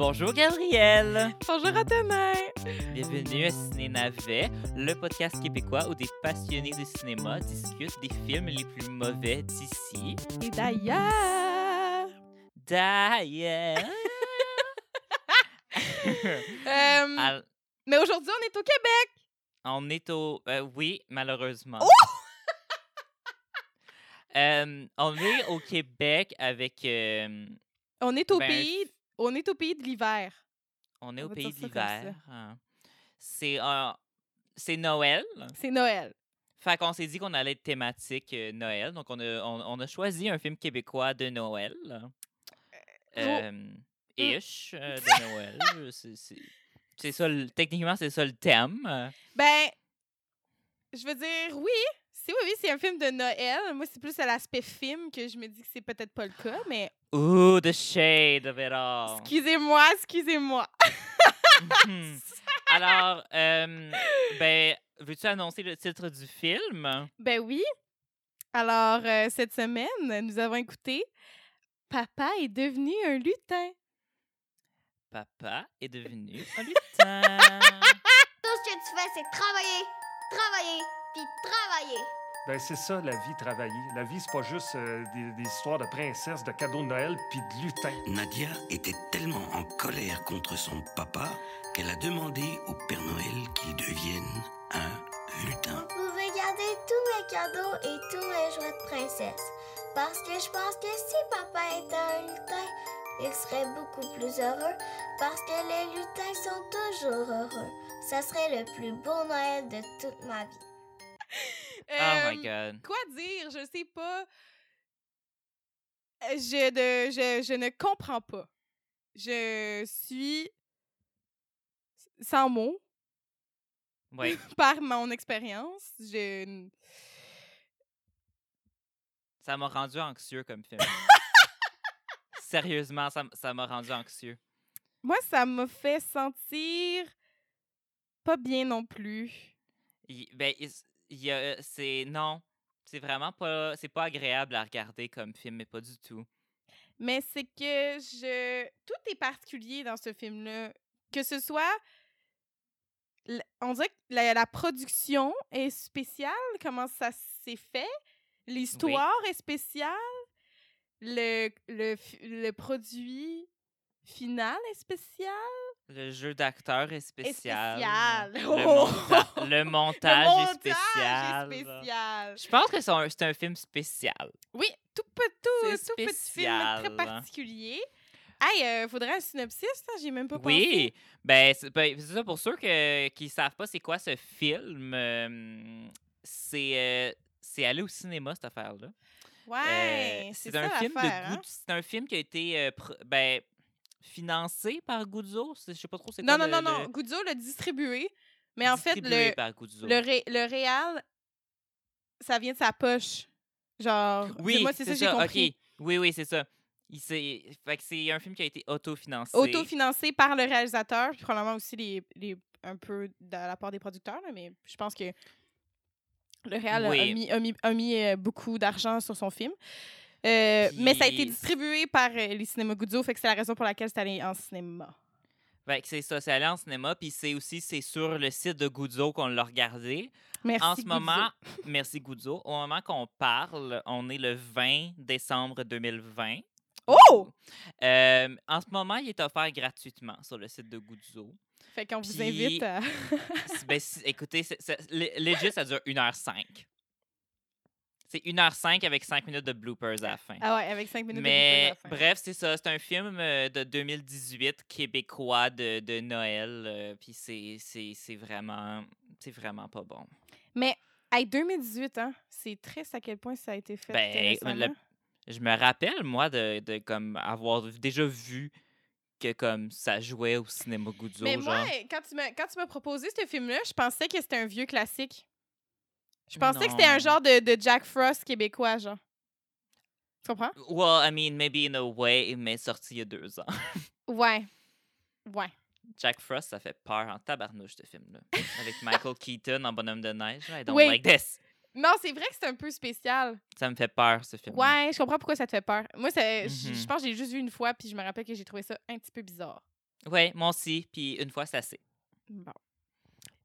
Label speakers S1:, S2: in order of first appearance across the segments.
S1: Bonjour Gabriel!
S2: Bonjour Athéna!
S1: Bienvenue à Ciné Navet, le podcast québécois où des passionnés de cinéma discutent des films les plus mauvais d'ici.
S2: Et d'ailleurs!
S1: D'ailleurs!
S2: Euh, mais aujourd'hui, on est au Québec!
S1: on est au... euh, oui, malheureusement.
S2: Oh!
S1: Euh, on est au Québec avec... euh,
S2: On est au
S1: Ben,
S2: pays... On est au pays de l'hiver.
S1: on est
S2: On
S1: au pays de l'hiver. hein. C'est euh, c'est Noël.
S2: C'est Noël.
S1: Fait qu'on s'est dit qu'on allait être thématique euh, Noël. Donc, on a, on, on a choisi un film québécois de Noël. Euh, ish, euh, de Noël. C'est- ça, le- techniquement, c'est ça le thème.
S2: Ben, je veux dire, oui. Si, oui, oui, c'est un film de Noël. Moi, c'est plus à l'aspect film que je me dis que c'est peut-être pas le cas, mais
S1: Ooh, the shade of it all.
S2: excusez-moi, excusez-moi.
S1: Mhm. Alors, euh, ben, veux-tu annoncer le titre du film?
S2: Ben oui. Alors, euh, cette semaine, nous avons écouté Papa est devenu un lutin.
S1: Papa est devenu un lutin.
S3: Tout ce que tu fais, c'est travailler, travailler, puis travailler.
S4: Ben c'est ça, la vie, travailler. La vie, c'est pas juste euh, des, des histoires de princesses, de cadeaux de Noël, puis de lutins.
S5: Nadia était tellement en colère contre son papa qu'elle a demandé au Père Noël qu'il devienne un lutin.
S3: Vous pouvez garder tous mes cadeaux et tous mes jouets de princesse. Parce que je pense que si papa était un lutin, il serait beaucoup plus heureux. Parce que les lutins sont toujours heureux. Ça serait le plus beau Noël de toute ma vie.
S1: Oh my god.
S2: Quoi dire? Je sais pas. Je, de, je, je ne comprends pas. Je suis sans mots
S1: Oui.
S2: par mon expérience. Je...
S1: Ça m'a rendu anxieux comme film. Sérieusement, ça m'a rendu anxieux.
S2: Moi, ça m'a fait sentir pas bien non plus.
S1: Il- ben, il c'est non, c'est vraiment pas, c'est pas agréable à regarder comme film, mais pas du tout.
S2: Mais c'est que je. Tout est particulier dans ce film-là. Que ce soit. On dirait que la, la production est spéciale, comment ça s'est fait. L'histoire est spéciale. Le, le, le produit final est spécial.
S1: Le jeu d'acteur est
S2: Est
S1: spécial.
S2: spécial.
S1: Le,
S2: Oh!
S1: monta- le montage,
S2: le montage
S1: est spécial.
S2: est spécial.
S1: Je pense que c'est un, film spécial.
S2: Oui, tout, tout, tout petit film très particulier. Hey, euh, faudrait un synopsis, là, j'ai même pas pensé.
S1: Oui, ben c'est ben, c'est ça pour ceux que, qui savent pas c'est quoi ce film. euh, c'est euh, c'est aller au cinéma cette affaire-là.
S2: Ouais,
S1: Euh,
S2: c'est
S1: un
S2: ça
S1: film de
S2: hein?
S1: C'est un film qui a été ben, financé par Guzzo. Je sais pas trop c'est
S2: Non,
S1: quoi
S2: non, non, non.
S1: le-
S2: Guzzo l'a distribué. Mais en fait, le,
S1: par
S2: le, ré- le réal, ça vient de sa poche. Genre,
S1: Oui,
S2: moi, c'est ça que j'ai compris.
S1: ok. Oui, oui, c'est ça. Il s'est- fait que c'est un film qui a été autofinancé.
S2: Autofinancé par le réalisateur, puis probablement aussi les, les, un peu de la part des producteurs, là, mais je pense que le réal a-
S1: Oui.
S2: a mis, a mis, a mis, euh, beaucoup d'argent sur son film. Euh, mais ça a été distribué par euh, les cinémas Guzzo, fait que c'est la raison pour laquelle c'est allé en cinéma.
S1: Fait que c'est ça, c'est allé en cinéma, puis c'est aussi c'est sur le site de Guzzo qu'on l'a regardé.
S2: Merci.
S1: en ce
S2: Guzzo.
S1: moment, merci Guzzo, au moment qu'on parle, on est le 20 décembre 2020.
S2: Oh!
S1: Euh, en ce moment, il est offert gratuitement sur le site de Guzzo.
S2: Fait qu'on vous invite à.
S1: Ben, écoutez, c'est- c'est- ça dure 1h05. C'est 1h05 avec 5 minutes de bloopers à la fin.
S2: ah ouais, avec 5 minutes de
S1: Mais
S2: bloopers à la fin.
S1: bref, c'est ça. C'est un film euh, de 2018 québécois de, de Noël. euh, Puis c'est- vraiment, vraiment pas bon.
S2: Mais, hey, 2018, hein, c'est triste à quel point ça a été fait.
S1: Ben, le- Je me rappelle, moi, de, de comme avoir déjà vu que comme ça jouait au cinéma Guzzo.
S2: Mais
S1: genre.
S2: moi, quand tu m'as quand tu m'as proposé ce film-là, je pensais que c'était un vieux classique. Je pensais que c'était un genre de, de Jack Frost québécois, genre. Tu comprends?
S1: Well, I mean, maybe in a way, mais sorti il y a deux ans.
S2: Ouais. Ouais.
S1: Jack Frost, ça fait peur en tabarnouche, ce film-là. Avec Michael Keaton en bonhomme de neige. I don't
S2: Oui.
S1: like this.
S2: Non, c'est vrai que c'est un peu spécial.
S1: Ça me fait peur, ce film.
S2: Ouais, je comprends pourquoi ça te fait peur. Moi, c'est- je pense que j'ai juste vu une fois, puis je me rappelle que j'ai trouvé ça un petit peu bizarre.
S1: Ouais, moi aussi. Puis une fois, c'est assez.
S2: Bon.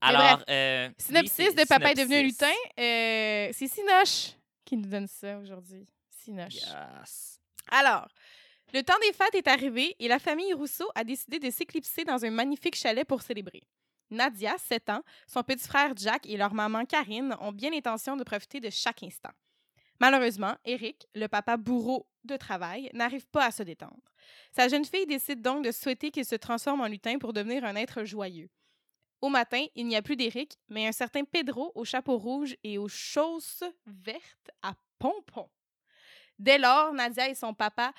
S1: Alors, euh,
S2: Synopsis de Papa est devenu un lutin. Euh, c'est Sinoche qui nous donne ça aujourd'hui. Sinoche.
S1: Yes.
S2: Alors, le temps des fêtes est arrivé et la famille Rousseau a décidé de s'éclipser dans un magnifique chalet pour célébrer. Nadia, 7 ans, son petit frère Jack et leur maman Karine ont bien l'intention de profiter de chaque instant. Malheureusement, Eric, le papa bourreau de travail, n'arrive pas à se détendre. Sa jeune fille décide donc de souhaiter qu'il se transforme en lutin pour devenir un être joyeux. Au matin, il n'y a plus d'Éric, mais un certain Pedro au chapeau rouge et aux chausses vertes à pompons. Dès lors, Nadia et son papa,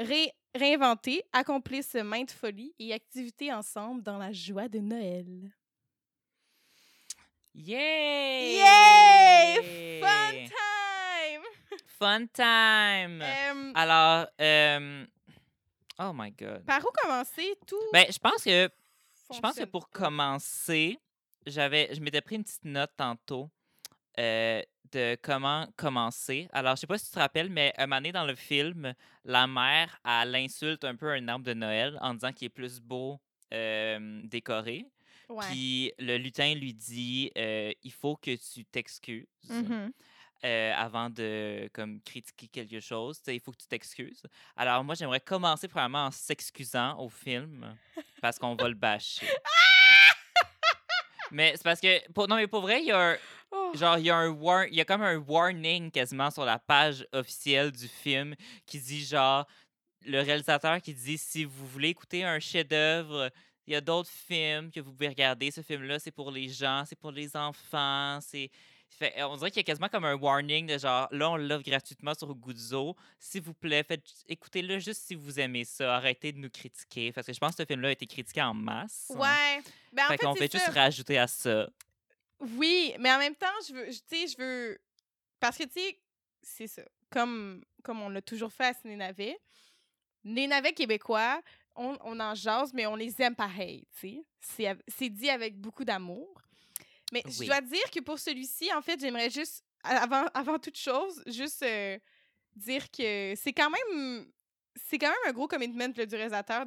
S2: ré- réinventés, accomplissent maintes folies et activités ensemble dans la joie de Noël.
S1: Yay!
S2: Yay! Fun time!
S1: Fun time! Alors, euh, oh my God.
S2: par où commencer? Tout
S1: Ben, je pense que Je pense que pour commencer, j'avais, je m'étais pris une petite note tantôt euh, de comment commencer. Alors, je sais pas si tu te rappelles, mais un moment donné dans le film, la mère, elle insulte un peu un arbre de Noël en disant qu'il est plus beau euh, décoré. Puis le lutin lui dit euh, il faut que tu t'excuses
S2: Mhm.
S1: Euh, avant de comme critiquer quelque chose. Il faut que tu t'excuses. Alors moi, j'aimerais commencer premièrement en s'excusant au film parce qu'on va le bâcher. mais c'est parce que pour, non mais pour vrai, il y a un,
S2: Oh.
S1: genre il y a un war- il y a comme un warning quasiment sur la page officielle du film qui dit genre le réalisateur qui dit si vous voulez écouter un chef-d'œuvre il y a d'autres films que vous pouvez regarder. Ce film-là, c'est pour les gens, c'est pour les enfants. C'est. Fait, on dirait qu'il y a quasiment comme un warning de genre, là, on l'offre gratuitement sur Guzzo. S'il vous plaît, faites, écoutez-le juste si vous aimez ça. Arrêtez de nous critiquer. Parce que je pense que ce film-là a été critiqué en masse.
S2: Ouais. Ben, en
S1: fait
S2: fait, c'est
S1: fait juste
S2: ça.
S1: rajouter à ça.
S2: Oui, mais en même temps, je veux, tu sais, je veux. Parce que, tu sais, c'est ça. Comme, comme on l'a toujours fait à Ciné Navet, les navets québécois, on, on en jase, mais on les aime pareil, tu sais. C'est dit avec beaucoup d'amour. Mais je dois dire que pour celui-ci, en fait, j'aimerais juste, avant, avant toute chose, juste euh, dire que c'est quand même. C'est quand même un gros commitment là, du réalisateur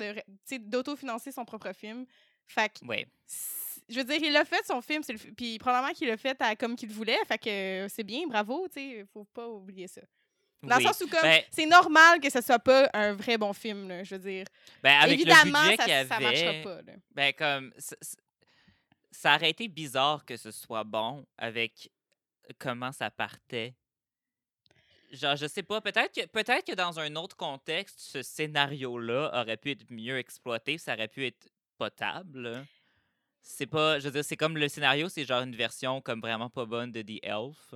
S2: d'autofinancer son propre film. Fait que
S1: Ouais.
S2: je veux dire, il a fait son film, le puis probablement qu'il l'a fait à- comme qu'il voulait, fait que c'est bien, bravo, tu sais, faut pas oublier ça. Dans
S1: Oui.
S2: le sens où, comme,
S1: Ben-
S2: c'est normal que ce soit pas un vrai bon film, là, je veux dire.
S1: Ben, avec
S2: Évidemment,
S1: le budget
S2: ça,
S1: avait,
S2: ça marchera pas, là.
S1: ben comme ça, aurait été bizarre que ce soit bon avec comment ça partait? Genre, je sais pas, peut-être que peut-être que dans un autre contexte, ce scénario-là aurait pu être mieux exploité, ça aurait pu être potable. C'est pas, je veux dire, c'est comme le scénario, c'est genre une version comme vraiment pas bonne de The Elf.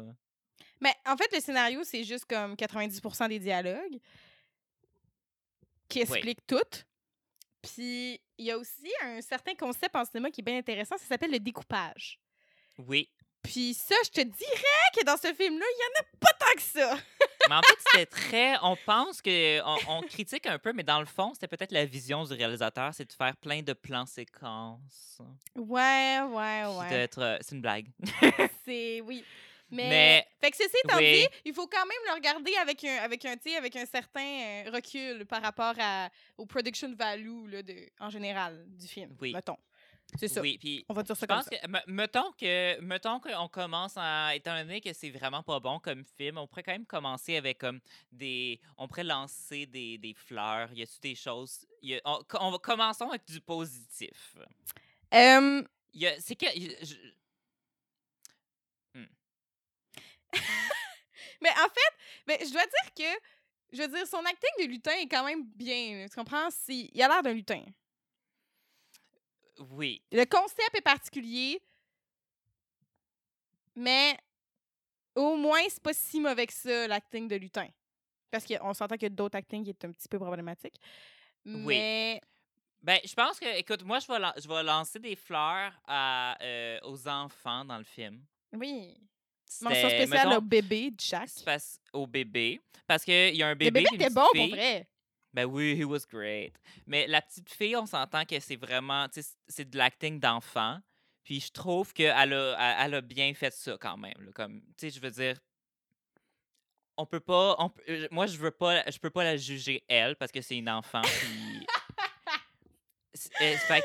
S2: Mais en fait, le scénario, c'est juste comme 90% des dialogues qui expliquent tout. Puis, il y a aussi un certain concept en cinéma qui est bien intéressant, ça s'appelle le découpage.
S1: Oui.
S2: Puis ça, je te dirais que dans ce film-là, il y en a pas tant que ça.
S1: Mais en fait, c'était très. On pense que. On, on critique un peu, mais dans le fond, c'était peut-être la vision du réalisateur, c'est de faire plein de plans séquences.
S2: Ouais, ouais, ouais.
S1: euh, C'est une blague.
S2: C'est oui. Mais,
S1: Mais-
S2: fait que ceci étant
S1: oui.
S2: dit, il faut quand même le regarder avec un avec un avec un certain euh, recul par rapport à au production value là, de en général du film.
S1: Oui.
S2: Mettons. C'est ça.
S1: Oui, puis
S2: On va dire ça comme ça.
S1: que, me- mettons que, mettons qu'on commence à, étant donné que c'est vraiment pas bon comme film, on pourrait quand même commencer avec comme des, on pourrait lancer des, des fleurs. Y a-tu des choses, y a- on, on va commençons avec du positif. A- c'est que, je-
S2: mais en fait, ben, je dois dire que je veux dire son acting de lutin est quand même bien. tu comprends? Si- il a l'air d'un lutin.
S1: oui,
S2: Le concept est particulier, mais au moins, c'est pas si mauvais que ça, l'acting de lutin. Parce qu'on s'entend qu'il y a d'autres actings qui est un petit peu problématique.
S1: Oui.
S2: Mais
S1: ben je pense que, écoute, moi je vais, je vais lancer des fleurs à, euh, aux enfants dans le film.
S2: oui. Mention spéciale
S1: mettons,
S2: au bébé de
S1: c'est parce- au bébé, parce qu'il y a un
S2: Le
S1: bébé,
S2: bébé
S1: puis une
S2: était bon
S1: fille.
S2: pour vrai.
S1: Ben oui, he was great. Mais la petite fille, on s'entend que c'est vraiment, tu sais, c'est de l'acting d'enfant. Puis je trouve qu'elle a, elle- a bien fait ça quand même. là, Comme, tu sais, je veux dire, on peut pas, on euh, moi je veux pas, je peux pas la juger elle parce que c'est une enfant. Puis euh, fait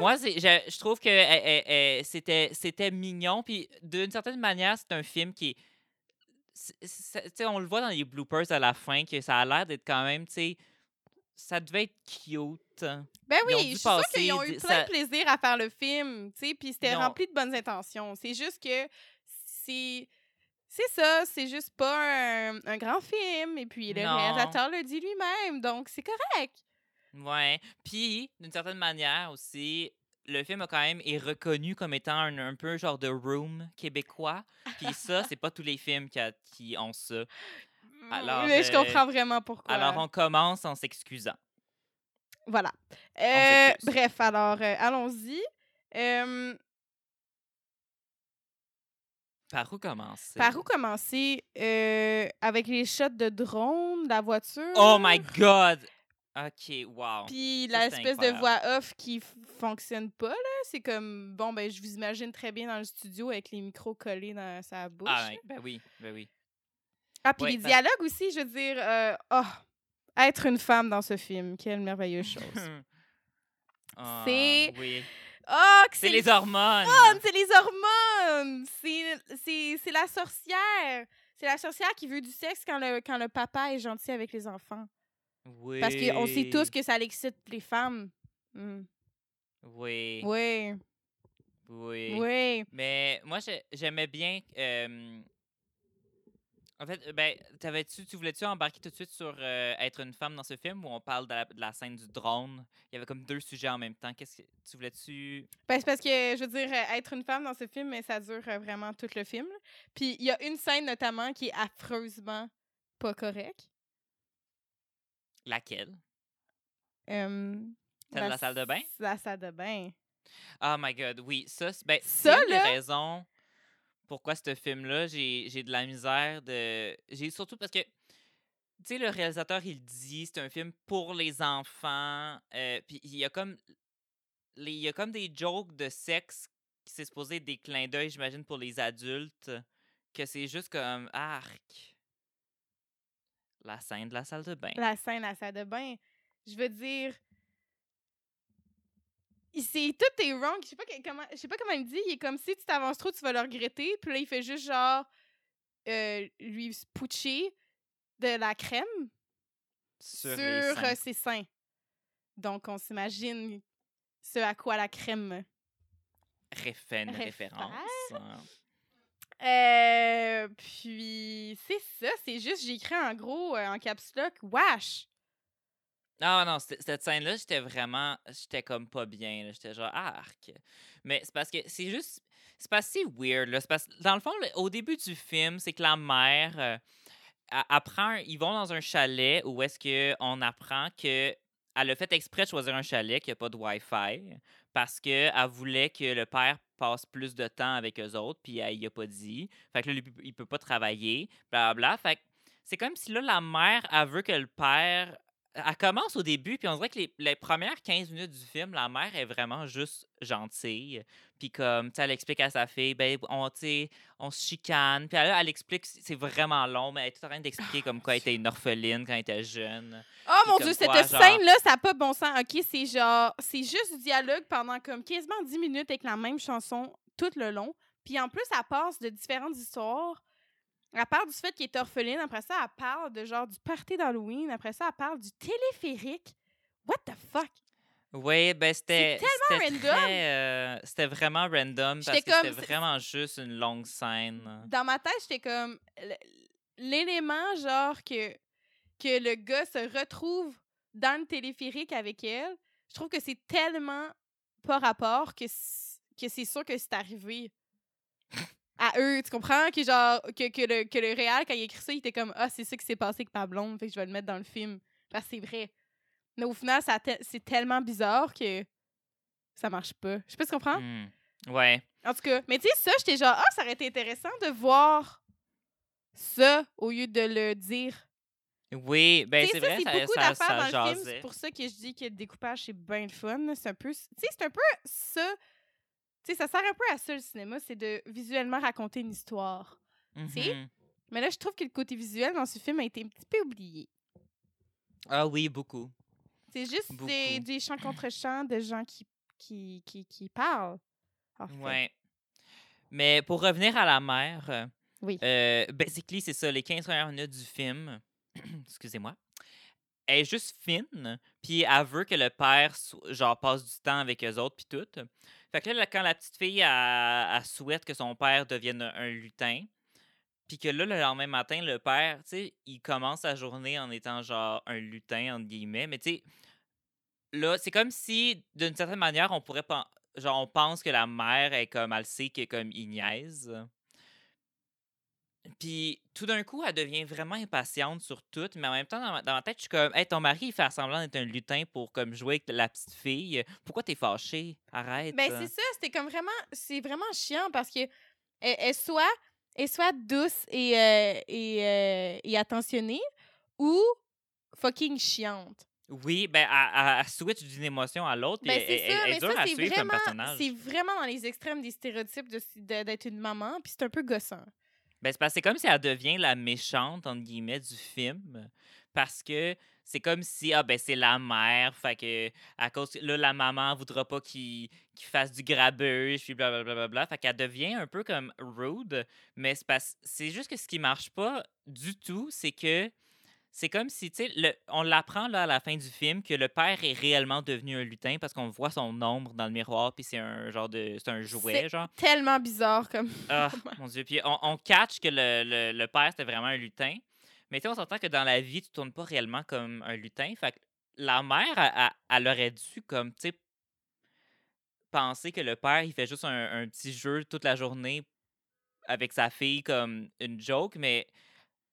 S1: moi, je, je trouve que euh, euh, euh, c'était c'était mignon. Puis d'une certaine manière, c'est un film qui est. on le voit dans les bloopers à la fin que ça a l'air d'être quand même, tu sais, ça devait être cute.
S2: Ben oui, je suis sûre qu'ils ont eu plein
S1: ça-
S2: de plaisir à faire le film, tu sais, puis c'était rempli de bonnes intentions. C'est juste que c'est c'est ça, c'est juste pas un, un grand film, et puis le
S1: Non.
S2: réalisateur le dit lui-même, donc c'est correct.
S1: Ouais. Puis, d'une certaine manière aussi, le film a quand même est reconnu comme étant un, un peu genre de room québécois. Puis ça, c'est pas tous les films qui, a- qui ont ça. Alors,
S2: Mais je
S1: euh,
S2: comprends vraiment pourquoi.
S1: Alors, on commence en s'excusant.
S2: Voilà. Euh, bref, alors, euh, allons-y.
S1: Par où commencer?
S2: par où commencer? Euh, avec les shots de drone, la voiture.
S1: Oh my God! OK, wow.
S2: Puis
S1: Ça, c'est
S2: l'espèce de voix off qui fonctionne pas, là. C'est comme, bon, ben, je vous imagine très bien dans le studio avec les micros collés dans sa bouche.
S1: Ah, ouais, ben oui, ben oui.
S2: Ah, puis
S1: Ouais,
S2: les dialogues aussi, je veux dire, euh, oh, être une femme dans ce film, quelle merveilleuse chose.
S1: Ah,
S2: C'est-
S1: Oui.
S2: Oh,
S1: C'est
S2: c'est
S1: les
S2: le
S1: hormones!
S2: c'est les hormones! C'est- C'est c'est la sorcière! C'est la sorcière qui veut du sexe quand le, quand le papa est gentil avec les enfants.
S1: Oui.
S2: Parce qu'on sait tous que ça l'excite les femmes. Mm.
S1: Oui.
S2: Oui,
S1: Oui.
S2: oui.
S1: Mais moi, j'ai- j'aimais bien. euh, En fait, ben, t'avais-tu, tu voulais-tu embarquer tout de suite sur euh, être une femme dans ce film ou on parle de la, de la scène du drone? Il y avait comme deux sujets en même temps. Qu'est-ce que tu voulais-tu?
S2: Ben, c'est parce que, je veux dire, être une femme dans ce film, mais ça dure vraiment tout le film. Puis il y a une scène notamment qui est affreusement pas correcte.
S1: Laquelle?
S2: Euh,
S1: Celle de la salle de bain?
S2: La salle de bain.
S1: Oh my god, oui. Ça, c'est ben, c'est
S2: Ça,
S1: une des
S2: là-
S1: raisons pourquoi ce film-là, j'ai j'ai de la misère de. J'ai surtout parce que. Tu sais, le réalisateur, il dit, c'est un film pour les enfants. euh, Puis il y a comme. les- Il y a comme des jokes de sexe qui c'est supposé des clins d'œil, j'imagine, pour les adultes. Que c'est juste comme arc. La scène de la salle de bain.
S2: La scène à la salle de bain. Je veux dire. C'est tout est wrong. Je sais pas que- comment je sais pas comment il dit, il est comme si tu t'avances trop, tu vas le regretter. Puis là il fait juste genre euh, lui spoucher de la crème
S1: Sur,
S2: euh,
S1: seins.
S2: ses seins. Donc on s'imagine ce à quoi la crème.
S1: Réfé- une référence. hein.
S2: Euh, puis c'est ça, c'est juste j'ai écrit en gros euh, en caps lock wash.
S1: Ah non, c'était- cette scène-là, j'étais vraiment. J'étais comme pas bien. J'étais genre arc. Mais c'est parce que c'est juste. C'est pas si weird. Là. Parce, dans le fond, au début du film, c'est que la mère euh, apprend. Ils vont dans un chalet où est-ce qu'on apprend que. Elle a fait exprès de choisir un chalet qui n'a pas de Wi-Fi parce qu'elle voulait que le père passe plus de temps avec eux autres, puis elle y a pas dit. Fait que là, il peut pas travailler, blablabla. Fait que c'est comme si là, la mère, elle veut que le père elle commence au début, puis on dirait que les, les premières 15 minutes du film, la mère est vraiment juste gentille. Puis comme, tu sais, elle explique à sa fille, ben, on, on se chicane. Puis là, elle explique, c'est vraiment long, mais elle est tout en train d'expliquer comme quoi elle était une orpheline quand elle était jeune.
S2: Oh mon dieu, cette scène-là, ça n'a pas bon sens. OK, c'est genre, c'est juste du dialogue pendant comme quasiment 10 minutes avec la même chanson tout le long. Puis en plus, elle passe de différentes histoires. Elle parle du fait qu'elle est orpheline. Après ça, elle parle de genre du party d'Halloween. Après ça, elle parle du téléphérique. What the fuck?
S1: Oui, ben c'était.
S2: tellement
S1: c'était
S2: random.
S1: euh, c'était vraiment random parce que c'était vraiment juste une longue scène.
S2: Dans ma tête, j'étais comme l'élément genre que que le gars se retrouve dans le téléphérique avec elle. Je trouve que c'est tellement pas rapport que que c'est sûr que c'est arrivé à eux, tu comprends? Que genre que, que le que le réal quand il écrit ça, il était comme ah, c'est ça qui s'est passé avec ma blonde, fait que je vais le mettre dans le film parce que c'est vrai. Mais au final, te- c'est tellement bizarre que ça marche pas. Je sais pas si tu comprends?
S1: Hmm. Ouais.
S2: En tout cas, mais tu sais, ça, j'étais genre, ah, ça aurait été intéressant de voir ça au lieu de le dire.
S1: Oui, ben c'est vrai,
S2: c'est
S1: ça,
S2: beaucoup d'affaires dans le film. C'est pour ça que je dis que le découpage, c'est bien le fun. C'est un peu. Tu sais, c'est un peu ça. Tu sais, ça sert un peu à ça, le cinéma, c'est de visuellement raconter une histoire. sais?
S1: Mhm.
S2: Mais là, je trouve que le côté visuel dans ce film a été un petit peu oublié.
S1: Ah oui, beaucoup.
S2: C'est juste des, chants contre chants de gens qui, qui, qui, qui parlent. en fait.
S1: Ouais. Mais pour revenir à la mère, euh,
S2: Oui.
S1: euh, basically, c'est ça, les 15 premières minutes du film, excusez-moi, elle est juste fine, puis elle veut que le père, genre, passe du temps avec eux autres, puis tout. Fait que là, quand la petite fille, elle souhaite que son père devienne un, lutin, puis que là, le lendemain matin, le père, tu sais, il commence sa journée en étant, genre, un lutin, entre guillemets, mais tu sais, là, c'est comme si, d'une certaine manière, on pourrait genre on pense que la mère est comme elle sait que comme il. Puis tout d'un coup, elle devient vraiment impatiente sur tout, mais en même temps, dans ma, dans ma tête, je suis comme Hey, ton mari, il fait semblant d'être un lutin pour comme jouer avec la petite fille. Pourquoi t'es fâché? Arrête.
S2: Ben, c'est ça, c'était comme vraiment. C'est vraiment chiant parce que elle, elle soit, elle soit douce et, euh, et, euh, et attentionnée ou fucking chiante.
S1: Oui, ben, elle, switch d'une émotion à l'autre,
S2: Ben, c'est ça,
S1: elle
S2: mais ça, c'est vraiment, vraiment dans les extrêmes des stéréotypes de- de- d'être une maman, puis c'est un peu gossant.
S1: Ben, c'est comme si elle devient la méchante, entre guillemets, du film. Parce que c'est comme si, ah, ben, c'est la mère. Fait que, à cause, là, la maman voudra pas qu'il fasse du grabuge, puis blablabla. Bla, bla, bla. Fait qu'elle devient un peu comme rude. Mais c'est juste que ce qui marche pas du tout, c'est que c'est comme si, tu sais, le- on l'apprend là à la fin du film que le père est réellement devenu un lutin parce qu'on voit son ombre dans le miroir, puis c'est un genre de. C'est un jouet, genre.
S2: Tellement bizarre comme.
S1: Ah, mon Dieu. Puis on, on catch que le, le, le père, c'était vraiment un lutin. Mais tu sais, on s'entend que dans la vie, tu tournes pas réellement comme un lutin. Fait que la mère, elle, elle- elle aurait dû, comme, tu sais, penser que le père, il fait juste un, un petit jeu toute la journée avec sa fille comme une joke. Mais.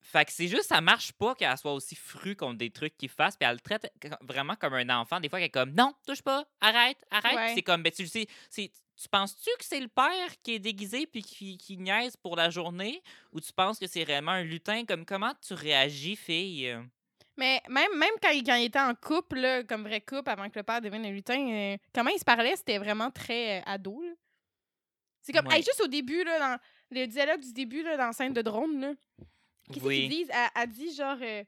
S1: Fait que c'est juste, ça marche pas qu'elle soit aussi frue contre des trucs qu'il fasse. Puis elle le traite vraiment comme un enfant. Des fois, elle est comme, non, touche pas, arrête, arrête.
S2: Ouais.
S1: C'est comme, ben, tu le sais, c'est- tu penses-tu que c'est le père qui est déguisé puis qui, qui niaise pour la journée ou tu penses que c'est réellement un lutin? Comme comment tu réagis, fille?
S2: Mais même, même quand, il, quand il était en couple, là, comme vrai couple, avant que le père devienne un lutin, euh, comment il se parlait, c'était vraiment très euh, ado. C'est comme,
S1: Ouais.
S2: hey, juste au début, là, dans le dialogue du début, là, dans la scène de drone, là, qu'est-ce qu'ils disent? Elle, elle dit genre, euh,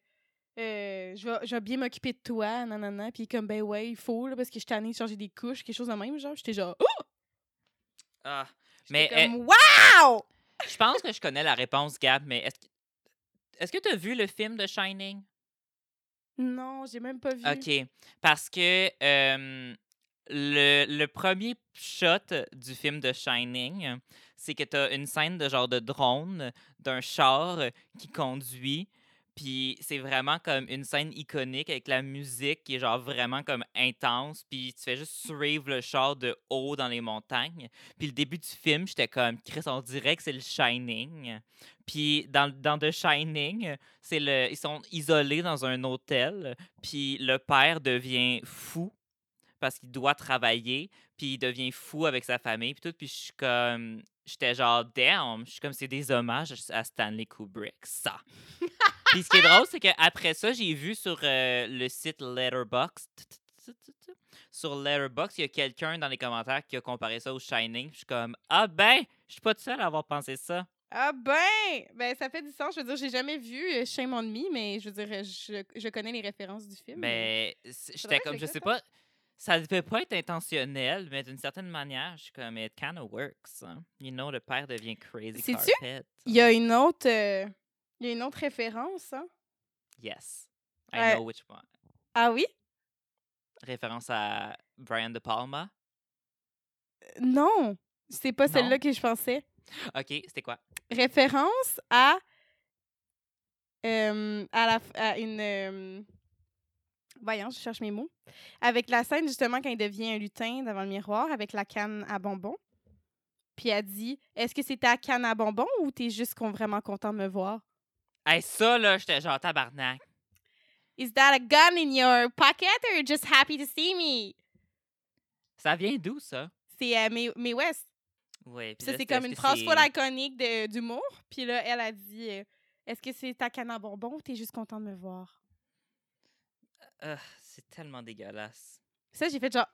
S2: euh, je, vais, je vais bien m'occuper de toi, nanana. Puis comme, ben ouais, il faut, là, parce que je suis tannée de changer des couches, quelque chose de même, genre. J'étais genre, oh!
S1: Ah, mais
S2: comme, wow!
S1: je pense que je connais la réponse, Gab, mais est-ce que est-ce que tu as vu le film de Shining?
S2: Non, j'ai même pas vu.
S1: OK. Parce que euh, le, le premier shot du film de Shining, c'est que tu as une scène de genre de drone d'un char euh, qui conduit. Puis c'est vraiment comme une scène iconique avec la musique qui est genre vraiment comme intense. Puis tu fais juste suivre le char de haut dans les montagnes. Puis le début du film, j'étais comme, Chris, on dirait que c'est le Shining. Puis dans, dans The Shining, c'est le, ils sont isolés dans un hôtel. Puis le père devient fou parce qu'il doit travailler. Puis il devient fou avec sa famille. Puis tout. Puis je suis comme. J'étais genre, damn. Je suis comme, c'est des hommages à Stanley Kubrick. Ça. Puis ce qui est drôle, c'est qu'après ça, j'ai vu sur euh, le site Letterboxd. Sur Letterboxd, il y a quelqu'un dans les commentaires qui a comparé ça au Shining. Je suis comme, ah ben, je suis pas tout seul à avoir pensé ça.
S2: Ah ben! Ben, ça fait du sens. Je veux dire, j'ai jamais vu euh, Shame on Me, mais je veux dire, je, je connais les références du film.
S1: Mais j'étais comme, je sais pas, ça devait pas être intentionnel, mais d'une certaine manière, je suis comme, it kind of works. hein. You know, le père devient crazy
S2: Sais-tu?
S1: carpet.
S2: Il y a une autre, euh, il y a une autre référence, hein?
S1: Yes. I
S2: Ouais.
S1: know which one.
S2: Ah oui?
S1: Référence à Brian De Palma?
S2: Euh, Non, c'est pas
S1: Non?
S2: celle-là que je pensais.
S1: OK, c'était quoi?
S2: Référence à, euh, à, la, f- à une... euh, voyons, je cherche mes mots. Avec la scène, justement, quand il devient un lutin devant le miroir, avec la canne à bonbons. Puis elle dit, est-ce que c'est ta canne à bonbons ou t'es juste con- vraiment content de me voir?
S1: Hey, ça, là, j'étais genre tabarnak.
S2: Is that a gun in your pocket or you're just happy to see me?
S1: Ça vient d'où, ça?
S2: C'est euh, Mae West.
S1: Oui.
S2: Ça, c'est comme une phrase full iconique d'humour. Puis là, elle a dit euh, Est-ce que c'est ta canne à bonbons ou t'es juste content de me voir?
S1: Ah, c'est tellement dégueulasse.
S2: Ça, j'ai fait genre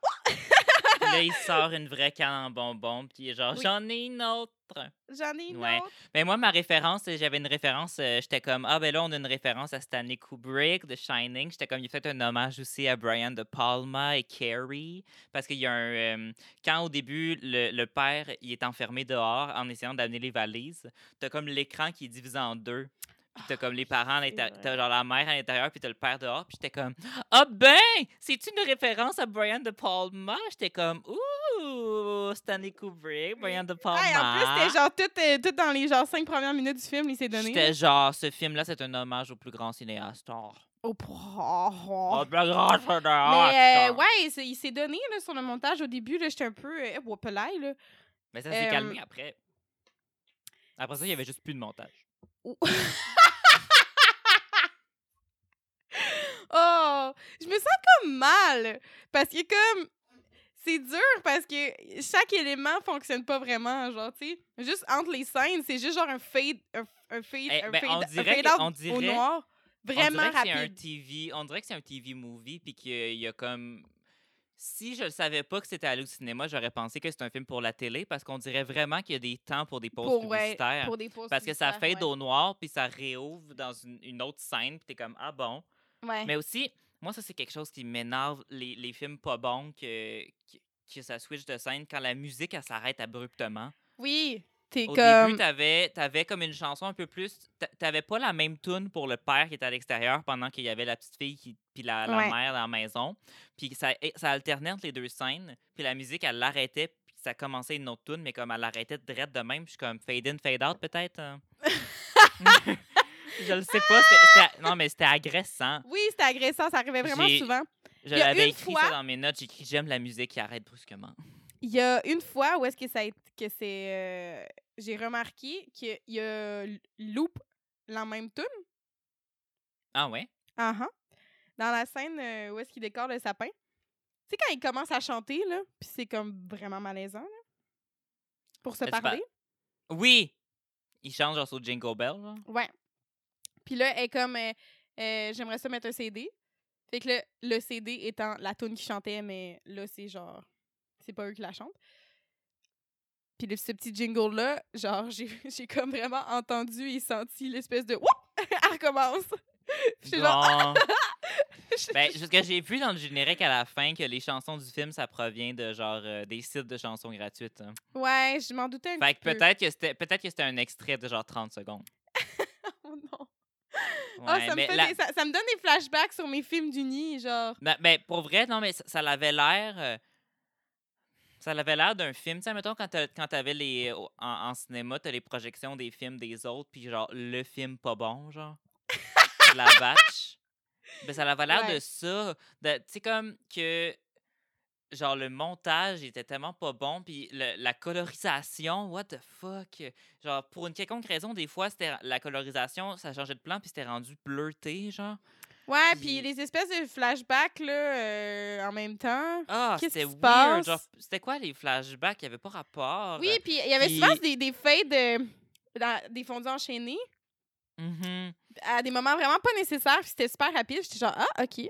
S1: là, il sort une vraie canne en bonbons, puis il est genre,
S2: Oui.
S1: j'en ai une autre.
S2: J'en ai une
S1: Ouais.
S2: autre.
S1: Mais moi, ma référence, j'avais une référence, euh, j'étais comme, ah ben là, on a une référence à Stanley Kubrick, de Shining. J'étais comme, il a fait un hommage aussi à Brian De Palma et Carrie. Parce qu'il y a un. euh, quand au début, le, le père, il est enfermé dehors en essayant d'amener les valises, t'as comme l'écran qui est divisé en deux. T'as comme les parents à l'intérieur, t'as genre la mère à l'intérieur, puis t'as le père dehors. Puis j'étais comme, ah ben, c'est une référence à Brian De Palma? J'étais comme, ouh, Stanley Kubrick, Brian De Palma.
S2: Hey, en plus, c'était genre tout, euh, tout dans les genre cinq premières minutes du film, il s'est donné.
S1: J'étais genre, ce film-là, c'est un hommage au plus grand cinéaste. Oh,
S2: Oh, oh.
S1: Au plus grand cinéaste.
S2: Mais euh, ouais, il s'est- donné là, sur le montage au début. là, J'étais un peu euh, wopelaille, là.
S1: Mais ça s'est
S2: Euh,
S1: calmé après. Après ça, il y avait juste plus de montage.
S2: Oh, je me sens comme mal. Parce que comme. C'est dur parce que chaque élément fonctionne pas vraiment, genre, tu sais. Juste entre les scènes, c'est juste genre un fade, un, un fade,
S1: Eh,
S2: un
S1: ben,
S2: fade,
S1: on
S2: un
S1: dirait
S2: fade
S1: que-
S2: out
S1: on
S2: au
S1: dirait-
S2: noir. Vraiment
S1: on c'est un
S2: rapide.
S1: TV. On dirait que c'est un TV movie, puis qu'il y a comme. Si je ne savais pas que c'était allé au cinéma, j'aurais pensé que c'est un film pour la télé, parce qu'on dirait vraiment qu'il y a des temps pour des pauses
S2: Pour, ouais,
S1: publicitaires.
S2: pour des pauses
S1: parce que ça
S2: publicitaires,
S1: fade au noir, puis ça réouvre dans une, une autre scène, puis t'es comme, ah bon?
S2: ouais. Ouais.
S1: Mais aussi, moi, ça, c'est quelque chose qui m'énerve, les, les films pas bons, que, que, que ça switch de scène, quand la musique, elle s'arrête abruptement.
S2: Oui, t'es
S1: Au
S2: comme.
S1: début, t'avais avais comme une chanson un peu plus. t'a- T'avais pas la même tune pour le père qui était à l'extérieur pendant qu'il y avait la petite fille qui, puis la, la
S2: Ouais.
S1: mère dans la maison. Puis ça, ça alternait entre les deux scènes. Puis la musique, elle l'arrêtait. Puis ça commençait une autre tune, mais comme elle l'arrêtait direct de même. Puis je suis comme fade in, fade out peut-être. je le sais pas. c'était- non, mais c'était agressant.
S2: Oui, c'était agressant, ça arrivait vraiment souvent.
S1: Je l'avais écrit
S2: fois-
S1: ça dans mes notes. J'ai écrit j'aime la musique qui arrête brusquement.
S2: Il y a une fois où est-ce que ça a que c'est euh, j'ai remarqué qu'il y a loop la même tune
S1: Ah ouais?
S2: uh-huh, dans la scène euh, où est-ce qu'il décore le sapin. Tu sais quand il commence à chanter là, puis c'est comme vraiment malaisant là, pour se parler.
S1: Oui! Il change genre sur Jingle Bell. genre.
S2: Ouais. Puis là elle est comme euh, euh, j'aimerais ça mettre un CD. Fait que là, le CD étant la tune qui chantait mais là c'est genre c'est pas eux qui la chantent. Puis ce petit jingle là, genre j'ai j'ai comme vraiment entendu et senti l'espèce de Woup! elle recommence. J'étais genre.
S1: Ben, ce que j'ai vu dans le générique à la fin, que les chansons du film, ça provient de genre euh, des sites de chansons gratuites. hein.
S2: Ouais, je m'en doutais un
S1: Fait
S2: petit
S1: que
S2: peu.
S1: peut-être que c'était peut-être que c'était un extrait de genre 30 secondes.
S2: Oh non.
S1: Ouais,
S2: Ah, ça, me fait
S1: la-
S2: des- ça, ça me donne des flashbacks sur mes films du nid, genre.
S1: Ben, ben, pour vrai, non, mais ça, ça l'avait l'air. euh, ça avait l'air d'un film. Tu sais, mettons, quand t'avais les. En, en cinéma, t'as les projections des films des autres, puis genre, le film pas bon, genre. la batch. Ben, ça avait l'air de
S2: Ouais.
S1: ça. de- Tu sais, comme que. Genre, le montage était tellement pas bon, puis le- la colorisation, what the fuck? Genre, pour une quelconque raison, des fois, c'était la colorisation, ça changeait de plan, puis c'était rendu bleuté, genre.
S2: Ouais,
S1: Puis-
S2: les espèces de flashbacks, là, euh, en même temps.
S1: Ah, c'était weird.
S2: passe?
S1: Genre, c'était quoi les flashbacks? Il n'y avait pas rapport.
S2: Oui, puis il y avait souvent des, des fades, euh, dans- des fondus enchaînés,
S1: Mhm.
S2: à des moments vraiment pas nécessaires, puis c'était super rapide. J'étais genre, ah, OK.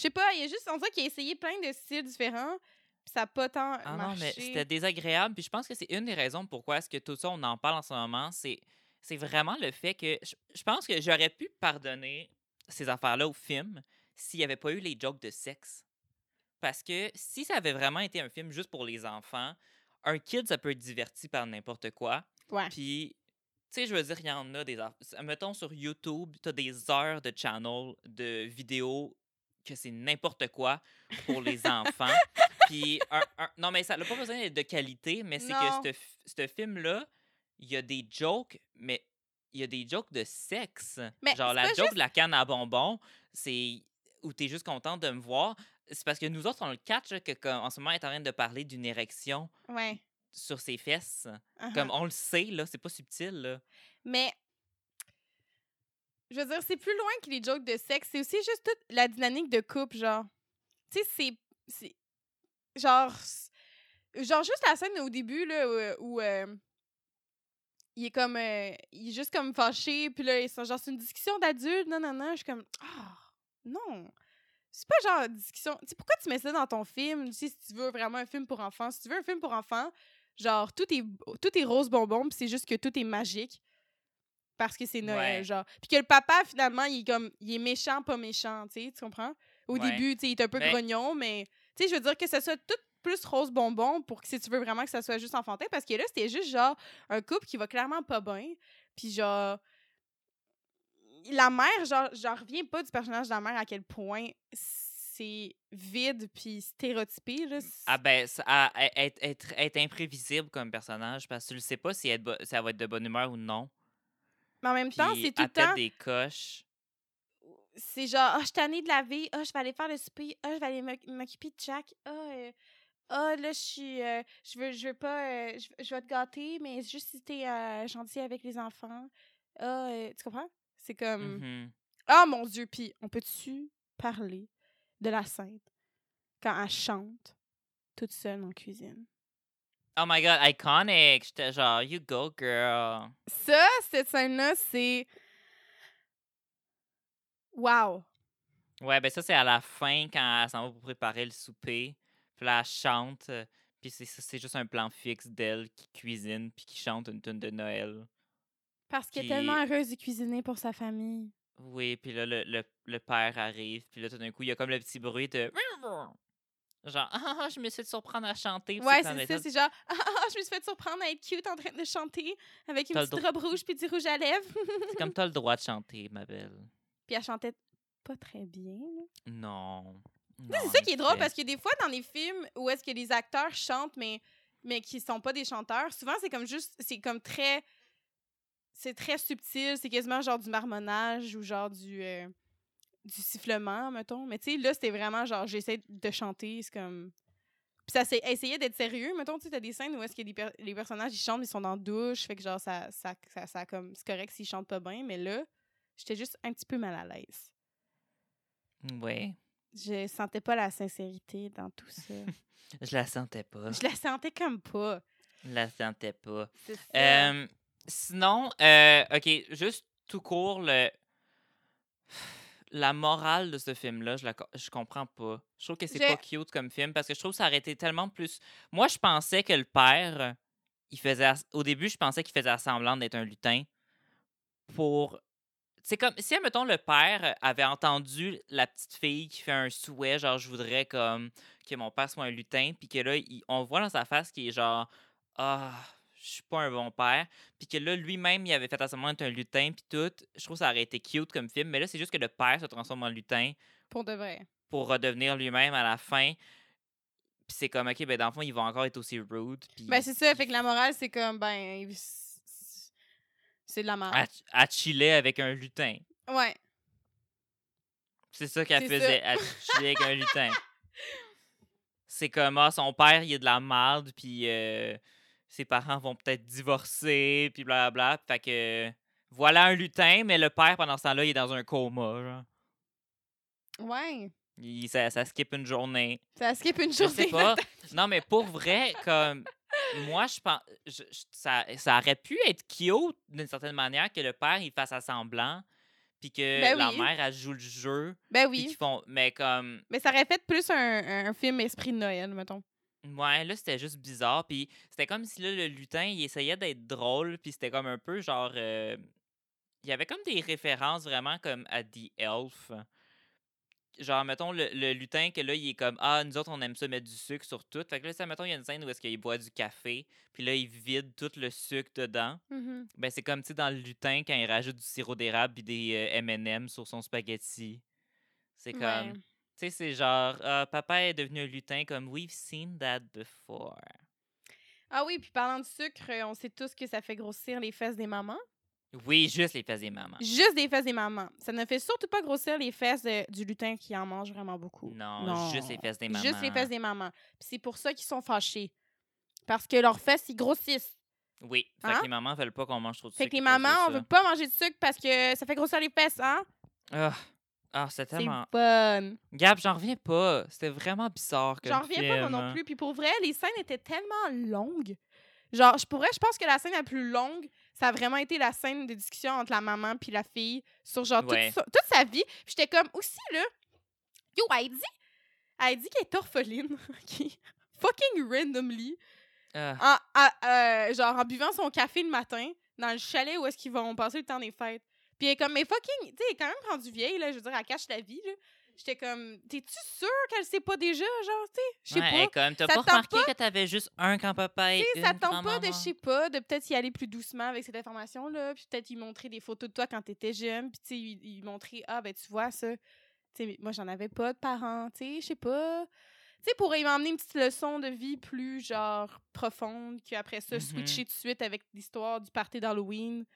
S2: Je sais pas, il y a juste, on dirait qu'il a essayé plein de styles différents, puis ça a pas tant
S1: Ah non,
S2: marché.
S1: mais c'était désagréable. Puis je pense que c'est une des raisons pourquoi est-ce que tout ça, on en parle en ce moment. C'est, c'est vraiment le fait que je, je pense que j'aurais pu pardonner ces affaires-là au film s'il n'y avait pas eu les jokes de sexe. Parce que si ça avait vraiment été un film juste pour les enfants, un kid, ça peut être diverti par n'importe quoi.
S2: Ouais.
S1: Puis, tu sais, je veux dire, il y en a des. Mettons sur YouTube, tu as des heures de channel de vidéos que c'est n'importe quoi pour les enfants. Puis, un- un- non, mais ça n'a pas besoin d'être de qualité, mais c'est que ce film-là, il y a des jokes, mais il y a des jokes de sexe.
S2: Mais
S1: Genre, la joke
S2: juste-
S1: de la canne à bonbons, c'est où tu es juste contente de me voir. C'est parce que nous autres, on le catch là, que, comme, en ce moment, elle est en train de parler d'une érection
S2: Ouais.
S1: sur ses fesses.
S2: uh-huh.
S1: Comme on le sait, là, c'est pas subtil, là.
S2: Mais, je veux dire, c'est plus loin que les jokes de sexe. C'est aussi juste toute la dynamique de couple, genre. Tu sais, c'est-. Genre. Genre, juste la scène au début, là, où. où, euh, il est comme. euh, il est juste comme fâché, puis là, ils sont genre, c'est une discussion d'adultes, non, non, non. Je suis comme. Ah, non. C'est pas genre discussion. Tu sais, pourquoi tu mets ça dans ton film? Si tu veux vraiment un film pour enfants. Si tu veux un film pour enfants, Genre, tout est, tout est rose bonbon, puis c'est juste que tout est magique. Parce que c'est Noël,
S1: Ouais.
S2: genre. Puis que le papa, finalement, il est comme. Il est méchant, pas méchant, tu sais, tu comprends? Au
S1: Ouais.
S2: début, tu sais, il est un peu grognon, mais. Tu sais, je veux dire que ça soit tout plus rose bonbon pour que si tu veux vraiment que ça soit juste enfantin. Parce que là, c'était juste genre un couple qui va clairement pas bien. Puis genre. La mère, genre, j'en reviens pas du personnage de la mère à quel point c'est vide puis stéréotypé. Là.
S1: Ah ben, ça- à- être, être, être imprévisible comme personnage, parce que tu le sais pas si elle, si elle va être de bonne humeur ou non.
S2: Mais en même temps, c'est tout le temps.
S1: des coches.
S2: c'est genre, ah, je suis de laver, ah, je vais aller faire le souper, ah, je vais aller m'oc- m'occuper de Jack, euh, ah, là, je suis, euh, je veux, je veux pas, euh, je, je vais te gâter, mais juste si t'es gentil avec les enfants, euh, tu comprends? C'est comme,
S1: Mhm.
S2: ah, mon Dieu, puis on peut-tu parler de la scène quand elle chante toute seule en cuisine?
S1: Oh my god, iconic! J'étais genre, you go, girl.
S2: Ça, cette scène-là, c'est... Wow!
S1: Ouais, ben ça, c'est à la fin quand elle s'en va pour préparer le souper. Puis là, elle chante. euh, Puis c'est juste un plan fixe d'elle qui cuisine puis qui chante une tune de Noël.
S2: Parce qu'elle est tellement heureuse de cuisiner pour sa famille.
S1: Oui, puis là, le, le, le père arrive. Puis là, tout d'un coup, il y a comme le petit bruit de... Genre, ah, je me suis fait surprendre à chanter.
S2: Ouais, c'est ça, c'est genre, ah, ah, ah, je me suis fait surprendre à être cute en train de chanter avec une petite robe rouge puis du rouge à lèvres.
S1: C'est comme t'as le droit de chanter, ma belle.
S2: puis elle chantait pas très bien.
S1: Non.
S2: Sais, C'est ça qui est drôle parce que des fois, dans les films où est-ce que les acteurs chantent, mais, mais qui sont pas des chanteurs, souvent, c'est comme juste, c'est comme très, c'est très subtil, c'est quasiment genre du marmonnage ou genre du, euh, du sifflement, mettons. Mais tu sais, là, c'était vraiment genre, j'essaie de chanter, c'est comme... Puis ça c'est essayait d'être sérieux, mettons, tu sais, t'as des scènes où est-ce que les, per- les personnages, ils chantent, ils sont dans la douche, fait que genre, ça, ça, ça, ça comme, c'est correct s'ils chantent pas bien, mais là, j'étais juste un petit peu mal à l'aise.
S1: Ouais.
S2: Je sentais pas la sincérité dans tout ça.
S1: Je la sentais pas.
S2: Je la sentais comme pas.
S1: Je la sentais pas. Euh, sinon, euh, OK, juste tout court, le... la morale de ce film-là, je, la je comprends pas. Je trouve que c'est pas cute comme film parce que je trouve que ça aurait été tellement plus... Moi, je pensais que le père, il faisait... Au début, je pensais qu'il faisait semblant d'être un lutin pour... C'est comme si, mettons, le père avait entendu la petite fille qui fait un souhait, genre, je voudrais comme que mon père soit un lutin, puis que là, il- on voit dans sa face qu'il est genre, ah, je suis pas un bon père. Puis que là, lui-même, il avait fait à d'être un lutin, puis tout. Je trouve que ça aurait été cute comme film. Mais là, c'est juste que le père se transforme en lutin
S2: Pour de vrai.
S1: pour redevenir lui-même à la fin. Puis c'est comme, OK, ben dans le fond, il va encore être aussi rude. Puis
S2: Ben, c'est ça. Fait que la morale, c'est comme, ben, c'est- de la merde.
S1: à, à chiller avec un lutin.
S2: Ouais.
S1: C'est ça qu'elle faisait, à chiller avec un lutin. C'est comme, ah, son père, il est de la merde, puis euh, ses parents vont peut-être divorcer, puis blablabla. Fait que, voilà un lutin, mais le père, pendant ce temps-là, il est dans un coma, genre.
S2: Ouais.
S1: Il- ça, ça skip une journée.
S2: Ça skip une
S1: Je
S2: journée.
S1: sais pas. Non, mais pour vrai, comme, moi, je pense, je- je- ça, ça aurait pu être cute, d'une certaine manière, que le père, il fasse à semblant, puis que
S2: Ben
S1: la
S2: oui.
S1: mère, elle joue le jeu.
S2: Ben oui.
S1: font. Mais comme.
S2: Mais ça aurait fait plus un, un film esprit de Noël, mettons.
S1: Ouais, là, c'était juste bizarre. Puis c'était comme si là, le lutin, il essayait d'être drôle. Puis c'était comme un peu genre. euh, Il y avait comme des références vraiment comme à The Elf. Genre, mettons, le, le lutin, que là, il est comme Ah, nous autres, on aime ça mettre du sucre sur tout. Fait que là, ça, mettons, il y a une scène où est-ce qu'il boit du café. Puis là, il vide tout le sucre dedans. Ben, c'est comme, tu sais, dans le lutin, quand il rajoute du sirop d'érable puis des euh, M&M sur son spaghetti. C'est comme...
S2: Ouais.
S1: Tu sais, c'est genre, Ah, papa est devenu un lutin comme we've seen that before.
S2: Ah oui, puis parlant de sucre, euh, on sait tous que ça fait grossir les fesses des mamans?
S1: Oui, juste les fesses des mamans.
S2: Juste des fesses des mamans. Ça ne fait surtout pas grossir les fesses de- du lutin qui en mange vraiment beaucoup.
S1: Non, juste les fesses des mamans.
S2: Juste les fesses des mamans. Puis c'est pour ça qu'ils sont fâchés. Parce que leurs fesses, ils grossissent.
S1: Oui, fait
S2: Hein?
S1: que les mamans veulent pas qu'on mange trop de
S2: Fait
S1: sucre.
S2: que les mamans, on veut pas manger de sucre parce que ça fait grossir les fesses, hein?
S1: Ah, ah, c'est
S2: C'est
S1: tellement...
S2: fun.
S1: Gab, j'en reviens pas. C'était vraiment bizarre
S2: J'en reviens pas, moi non plus. Puis pour vrai, les scènes étaient tellement longues. Genre, je pourrais, je pense que la scène la plus longue, ça a vraiment été la scène de discussion entre la maman puis la fille sur genre toute sa- toute, sa vie. Puis j'étais comme aussi là, yo, elle dit qu'elle est orpheline? Fucking randomly.
S1: Ah,
S2: en, à- euh, genre en buvant son café le matin dans le chalet où est-ce qu'ils vont passer le temps des fêtes. Puis elle est comme, mais fucking, tu sais, elle est quand même rendue vieille, là, je veux dire, elle cache la vie, là. J'étais comme, t'es-tu sûre qu'elle sait pas déjà, genre, tu sais? Je sais
S1: ouais,
S2: pas.
S1: comme, t'as
S2: Ça
S1: pas remarqué que t'avais juste un grand-papa et
S2: Tu sais, ça
S1: une
S2: te tente pas de, je sais pas, de peut-être y aller plus doucement avec cette information-là, puis peut-être y montrer des photos de toi quand t'étais jeune, puis tu sais, y, y montrer, ah, ben, tu vois ça. Tu sais, moi, j'en avais pas de parents, tu sais, je sais pas. Tu sais, pour y m'emmener une petite leçon de vie plus, genre, profonde, qu'après ça,
S1: Mhm.
S2: switcher tout de suite avec l'histoire du party d'Halloween,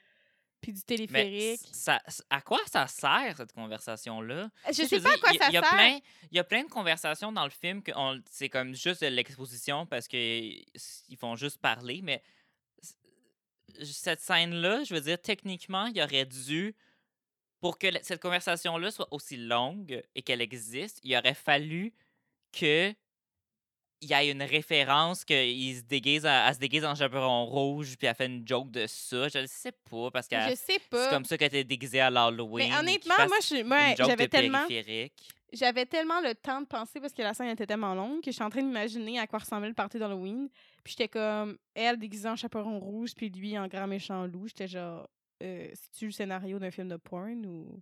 S2: puis du
S1: Mais
S2: téléphérique.
S1: ça, à quoi ça sert, cette conversation-là?
S2: Je
S1: Tu
S2: sais
S1: veux
S2: pas à quoi
S1: y-
S2: ça
S1: y a
S2: sert.
S1: Plein, il y a plein de conversations dans le film que c'est comme juste de l'exposition parce qu'ils font juste parler, mais cette scène-là, je veux dire, techniquement, il aurait dû, pour que cette conversation-là soit aussi longue et qu'elle existe, il aurait fallu que il y ait une référence qu'il se déguise, à- elle se déguise en chaperon rouge puis elle fait une joke de ça. Je le sais pas parce que c'est comme ça qu'elle était déguisée à l'Halloween.
S2: Mais honnêtement, moi, ouais, j'avais
S1: de
S2: tellement, j'avais tellement le temps de penser parce que la scène était tellement longue que je suis en train d'imaginer à quoi ressemblait le party d'Halloween. Puis j'étais comme, elle déguisée en chaperon rouge, puis lui en grand méchant loup. J'étais genre, euh, c'est-tu le scénario d'un film de porn ou.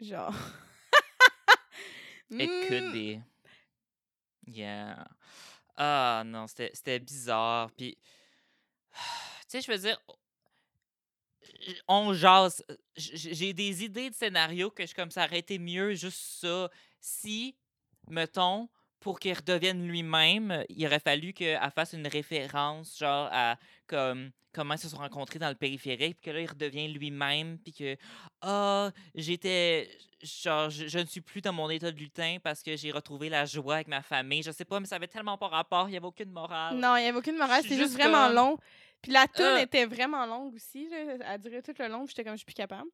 S2: Genre?
S1: It could
S2: Hmm,
S1: be. Yeah. Ah non, c'était bizarre. Puis, tu sais, je veux dire, on jase. J- J'ai des idées de scénario que je comme ça aurait été mieux juste ça. Si, mettons, pour qu'il redevienne lui-même, il aurait fallu qu'elle fasse une référence, genre, à comme comment ils se sont rencontrés dans le périphérique, puis que là, il redevient lui-même, puis que, ah, j'étais, genre, je, je ne suis plus dans mon état de lutin parce que j'ai retrouvé la joie avec ma famille. Je sais pas, mais ça avait tellement pas rapport, il n'y avait aucune morale.
S2: Non, il n'y avait aucune morale, c'était juste
S1: juste
S2: vraiment long. Puis la tune
S1: Euh.
S2: était vraiment longue aussi. Là. Elle durait tout le long, j'étais comme, je suis plus capable.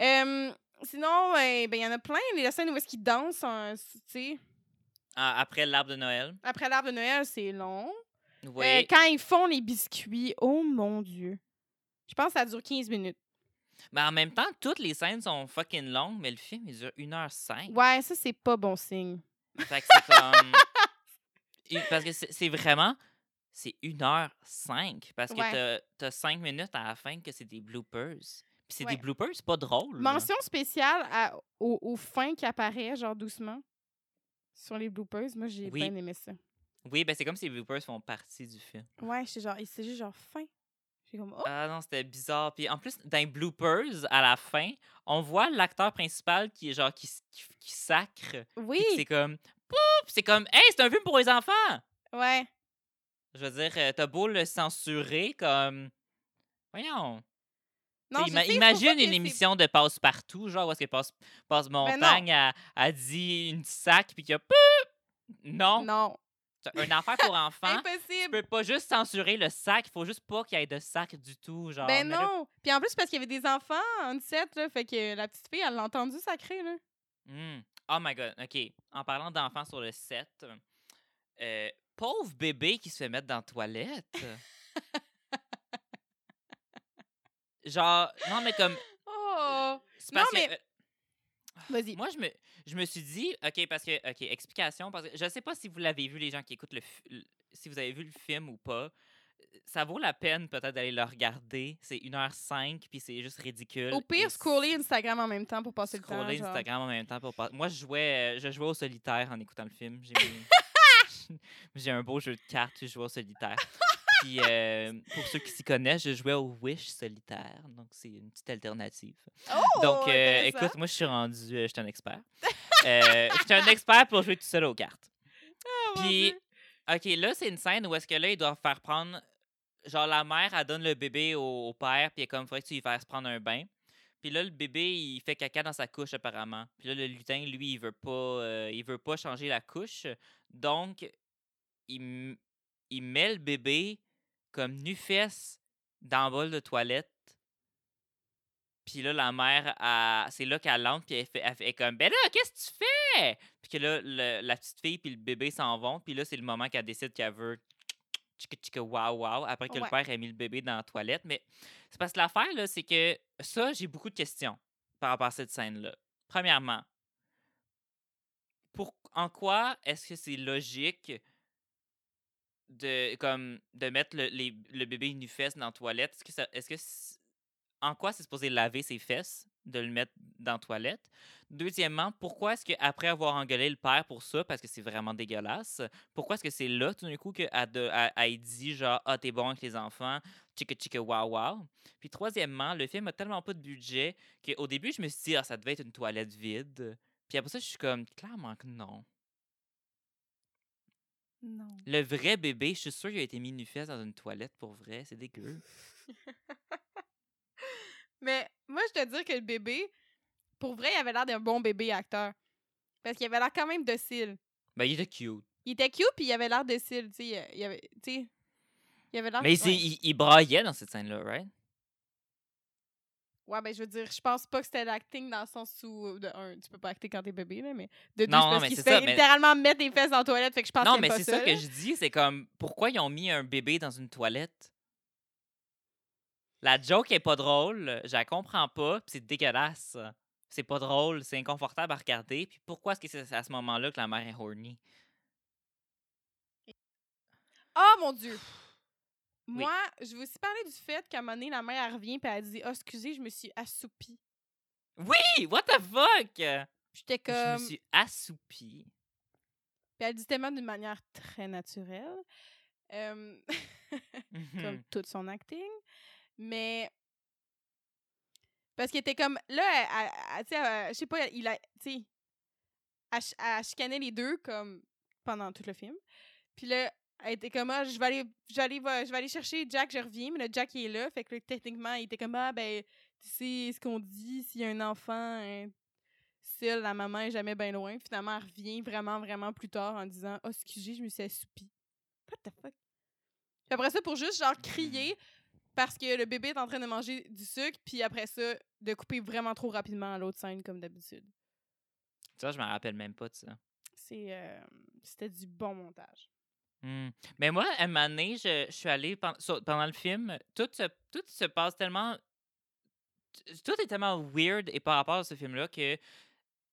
S2: Euh, sinon, euh, ben, il y en a plein. Les scènes où est-ce qu'ils dansent, hein, tu sais.
S1: Ah, après l'arbre de Noël.
S2: Après l'arbre de Noël, c'est long.
S1: Oui.
S2: Euh, quand ils font les biscuits, oh mon Dieu. Je pense que ça dure 15 minutes.
S1: Mais en même temps, toutes les scènes sont fucking longues, mais le film, il dure 1h05.
S2: Ouais, ça, c'est pas bon signe.
S1: Fait que c'est comme. Parce que c'est vraiment. C'est 1h05. Parce que
S2: Ouais.
S1: t'as- t'as 5 minutes à la fin que c'est des bloopers. Puis c'est
S2: Ouais.
S1: des bloopers, c'est pas drôle. là.
S2: Mention spéciale à, au, au fin qui apparaît, genre doucement, sur les bloopers. Moi, j'ai
S1: Oui.
S2: bien aimé ça.
S1: Oui, ben c'est comme si les bloopers font partie du film.
S2: Ouais, c'est genre, c'est juste genre fin. Comme, oh!
S1: Ah non, c'était bizarre. Puis en plus, dans les bloopers, à la fin, on voit l'acteur principal qui est genre qui, qui, qui sacre.
S2: Oui!
S1: C'est comme. Poup! C'est comme. Hey, c'est un film pour les enfants!
S2: Ouais.
S1: Je veux dire, euh, t'as beau le censurer comme. Voyons.
S2: Non,
S1: ima-
S2: sais,
S1: imagine une émission de passe-partout, genre où est-ce que passe, passe
S2: non.
S1: montagne a, a dit une sac puis qu'il y a! Non,
S2: Non.
S1: C'est un affaire pour enfants. Tu
S2: Impossible!
S1: peux pas juste censurer le sac, il faut juste pas qu'il y ait de sac du tout, genre.
S2: Ben non! Puis en plus, parce qu'il y avait des enfants en set, là, fait que la petite fille, elle l'a entendu sacré, là.
S1: Hmm. Oh my god, ok. En parlant d'enfants sur le set, euh, pauvre bébé qui se fait mettre dans la toilette. Genre, non, mais comme.
S2: Oh!
S1: c'est parce
S2: Non, mais-
S1: euh,
S2: Vas-y.
S1: Moi, je me, je me suis dit, OK, parce que, OK, explication, parce que je sais pas si vous l'avez vu, les gens qui écoutent le, si vous avez vu le film ou pas. Ça vaut la peine peut-être d'aller le regarder. C'est 1h05, puis c'est juste ridicule.
S2: Au pire, scroller Instagram en même temps pour passer le temps.
S1: scroller. Instagram en même temps pour pas- Moi, je jouais, je jouais au solitaire en écoutant le film. J'ai mis- J'ai un beau jeu de cartes, je jouais au solitaire. Puis, euh, pour ceux qui s'y connaissent, je jouais au Wish solitaire. Donc, c'est une petite alternative.
S2: Oh!
S1: Donc, euh,
S2: intéressant.
S1: écoute, moi, je suis rendu, euh, je suis un expert. Euh, je suis un expert pour jouer tout seul aux cartes.
S2: Oh,
S1: Puis. OK, là, c'est une scène où est-ce que là, ils doivent faire prendre. Genre, la mère, elle donne le bébé au, au père, puis elle comme, faudrait que tu lui fasses prendre un bain. Puis là, le bébé, il fait caca dans sa couche, apparemment. Puis là, le lutin, lui, il veut pas, euh, il veut pas changer la couche. Donc, il, il met le bébé comme nu-fesse dans le bol de toilette. Puis là, la mère, c'est là qu'elle entre, puis elle, fait, elle comme, ben là, qu'est-ce que tu fais? Puis que là, le- la petite fille puis le bébé s'en vont. Puis là, c'est le moment qu'elle décide qu'elle veut tchika tchika wow wow après que le père ait mis le bébé dans la toilette. Mais c'est parce que l'affaire, là, c'est que ça, j'ai beaucoup de questions par rapport à cette scène-là. Premièrement, pour, en quoi est-ce que c'est logique de comme de mettre le, les- le bébé nu-fesse dans la toilette, est-ce que en quoi c'est supposé laver ses fesses de le mettre dans la toilette? Deuxièmement, pourquoi est-ce qu'après avoir engueulé le père pour ça, parce que c'est vraiment dégueulasse, pourquoi est-ce que c'est là tout d'un coup qu'elle elle, elle dit genre Ah, t'es bon avec les enfants, chica chica wow wow. Puis troisièmement, le film a tellement pas de budget qu'au début, je me suis dit Ah, ça devait être une toilette vide. Puis après ça, je suis comme clairement que non.
S2: Non.
S1: Le vrai bébé, je suis sûr qu'il a été mis nu-fesse dans une toilette pour vrai. C'est dégueu.
S2: Mais moi, je te dis que le bébé, pour vrai, il avait l'air d'un bon bébé acteur. Parce qu'il avait l'air quand même docile.
S1: Ben, il était cute.
S2: Il était cute, puis il avait l'air docile, tu sais. Il avait, il l'air...
S1: Mais
S2: ouais.
S1: il, il braillait dans cette scène-là, right?
S2: Ouais, ben je veux dire, je pense pas que c'était l'acting dans le sens où, de un, tu peux pas acter quand t'es bébé, là, mais de deux,
S1: Non,
S2: parce qu'il se fait
S1: ça, mais-
S2: littéralement mettre des fesses dans la toilette, fait que je pense
S1: Non, mais c'est ça que je dis. C'est comme, pourquoi ils ont mis un bébé dans une toilette? La joke est pas drôle, je la comprends pas, pis c'est dégueulasse. C'est pas drôle, c'est inconfortable à regarder. Puis pourquoi est-ce que c'est à ce moment-là que la mère est horny?
S2: Oh mon Dieu!
S1: Oui.
S2: Moi, je veux aussi parler du fait qu'à un moment donné, la mère, elle revient, puis elle dit « Ah, excusez, je me suis assoupie.
S1: Oui! What the fuck? »
S2: J'étais
S1: Je me
S2: comme...
S1: suis assoupie.
S2: Puis elle dit tellement d'une manière très naturelle, euh, comme
S1: Mhm.
S2: tout son acting. Mais. Parce qu'il était comme. Là, tu sais, je sais pas, il a. Tu sais. Elle, ch- elle chicanait les deux, comme. pendant tout le film. Puis là, elle était comme. Ah, je vais aller, je vais aller, va- je vais aller chercher Jack, je reviens. Mais le Jack, il est là. Fait que là, techniquement, il était comme. Ah, ben. Tu sais ce qu'on dit, s'il y a un enfant. hein, seul, la maman est jamais bien loin. Finalement, elle revient vraiment, vraiment plus tard en disant Oh, excusez, je me suis assoupie. What the fuck? Puis après ça, pour juste genre crier parce que le bébé est en train de manger du sucre, puis après ça, de couper vraiment trop rapidement à l'autre scène comme d'habitude.
S1: Ça, je me rappelle même pas de ça.
S2: C'est, euh, c'était du bon montage.
S1: Hmm. Mais moi, à donné, je, je suis sur- pendant le film, tout se, passe tellement. Tout est tellement weird et par rapport à ce film-là que.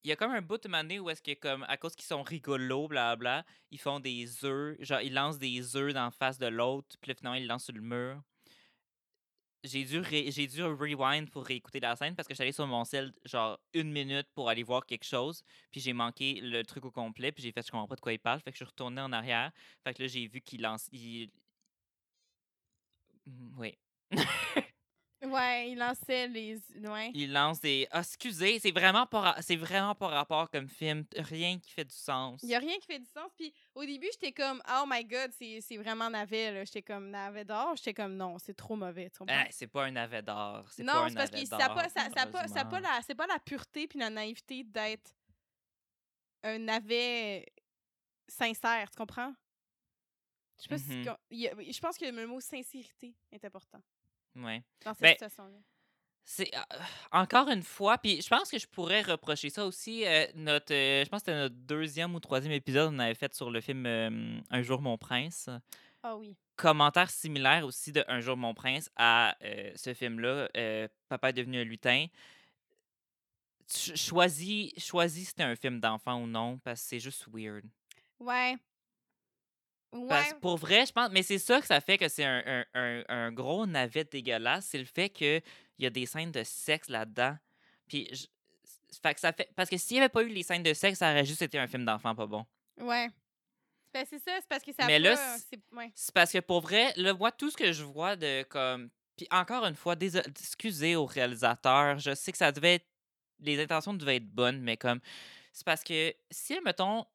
S1: Il y a comme un bout de année où est-ce que, comme, à cause qu'ils sont rigolos, blablabla, ils font des œufs, genre, ils lancent des œufs dans face de l'autre, puis finalement, ils lancent sur le mur. J'ai dû, j'ai dû rewind pour réécouter la scène parce que j'allais sur mon cell, genre, une minute pour aller voir quelque chose, puis j'ai manqué le truc au complet, puis j'ai fait, je comprends pas de quoi il parle, fait que je suis retourné en arrière, fait que là, j'ai vu qu'il lance. Il... Oui.
S2: Ouais, il lançait les. Ouais.
S1: Il lance des. Ah, excusez, c'est vraiment pas ra- c'est vraiment pas rapport comme film. Rien qui fait du sens.
S2: Il y a rien qui fait du sens. Puis au début, j'étais comme, oh my god, c'est, c'est vraiment navet. là. J'étais comme navet d'or? J'étais comme, non, c'est trop mauvais. Tu comprends?
S1: Eh, c'est pas un navet d'or. C'est pas
S2: non,
S1: un
S2: c'est parce que
S1: navet
S2: ça a pas,
S1: d'or,
S2: ça, ça a pas, ça a pas
S1: malheureusement.
S2: la, c'est pas la pureté puis la naïveté d'être un navet sincère, tu comprends? Je sais pas si
S1: Mhm.
S2: qu'on- il y a- je pense que le mot sincérité est important
S1: Ouais.
S2: dans cette
S1: Ben,
S2: situation-là.
S1: C'est euh, encore une fois, puis je pense que je pourrais reprocher ça aussi. euh, notre, euh, je pense que c'était notre deuxième ou troisième épisode qu'on avait fait sur le film Un jour mon prince.
S2: Ah oui.
S1: Commentaire similaire aussi de Un jour mon prince à ce film-là, Papa est devenu un lutin. Ch- Choisis, choisis si c'était un film d'enfant ou non, parce que c'est juste weird.
S2: Ouais. Ouais.
S1: Parce que pour vrai, je pense. Mais c'est ça que ça fait que c'est un, un- un- un gros navet dégueulasse. C'est le fait qu'il y a des scènes de sexe là-dedans. Puis. je- fait que ça fait, parce que s'il n'y avait pas eu les scènes de sexe, ça aurait juste été un film d'enfant pas bon.
S2: Ouais. Ben, c'est ça, c'est parce que ça
S1: Mais là, c'est-
S2: c'est- ouais.
S1: C'est parce que pour vrai, là, moi, tout ce que je vois de comme. Puis encore une fois, excusez au réalisateur, je sais que ça devait être. Les intentions devaient être bonnes, mais comme. C'est parce que si, mettons,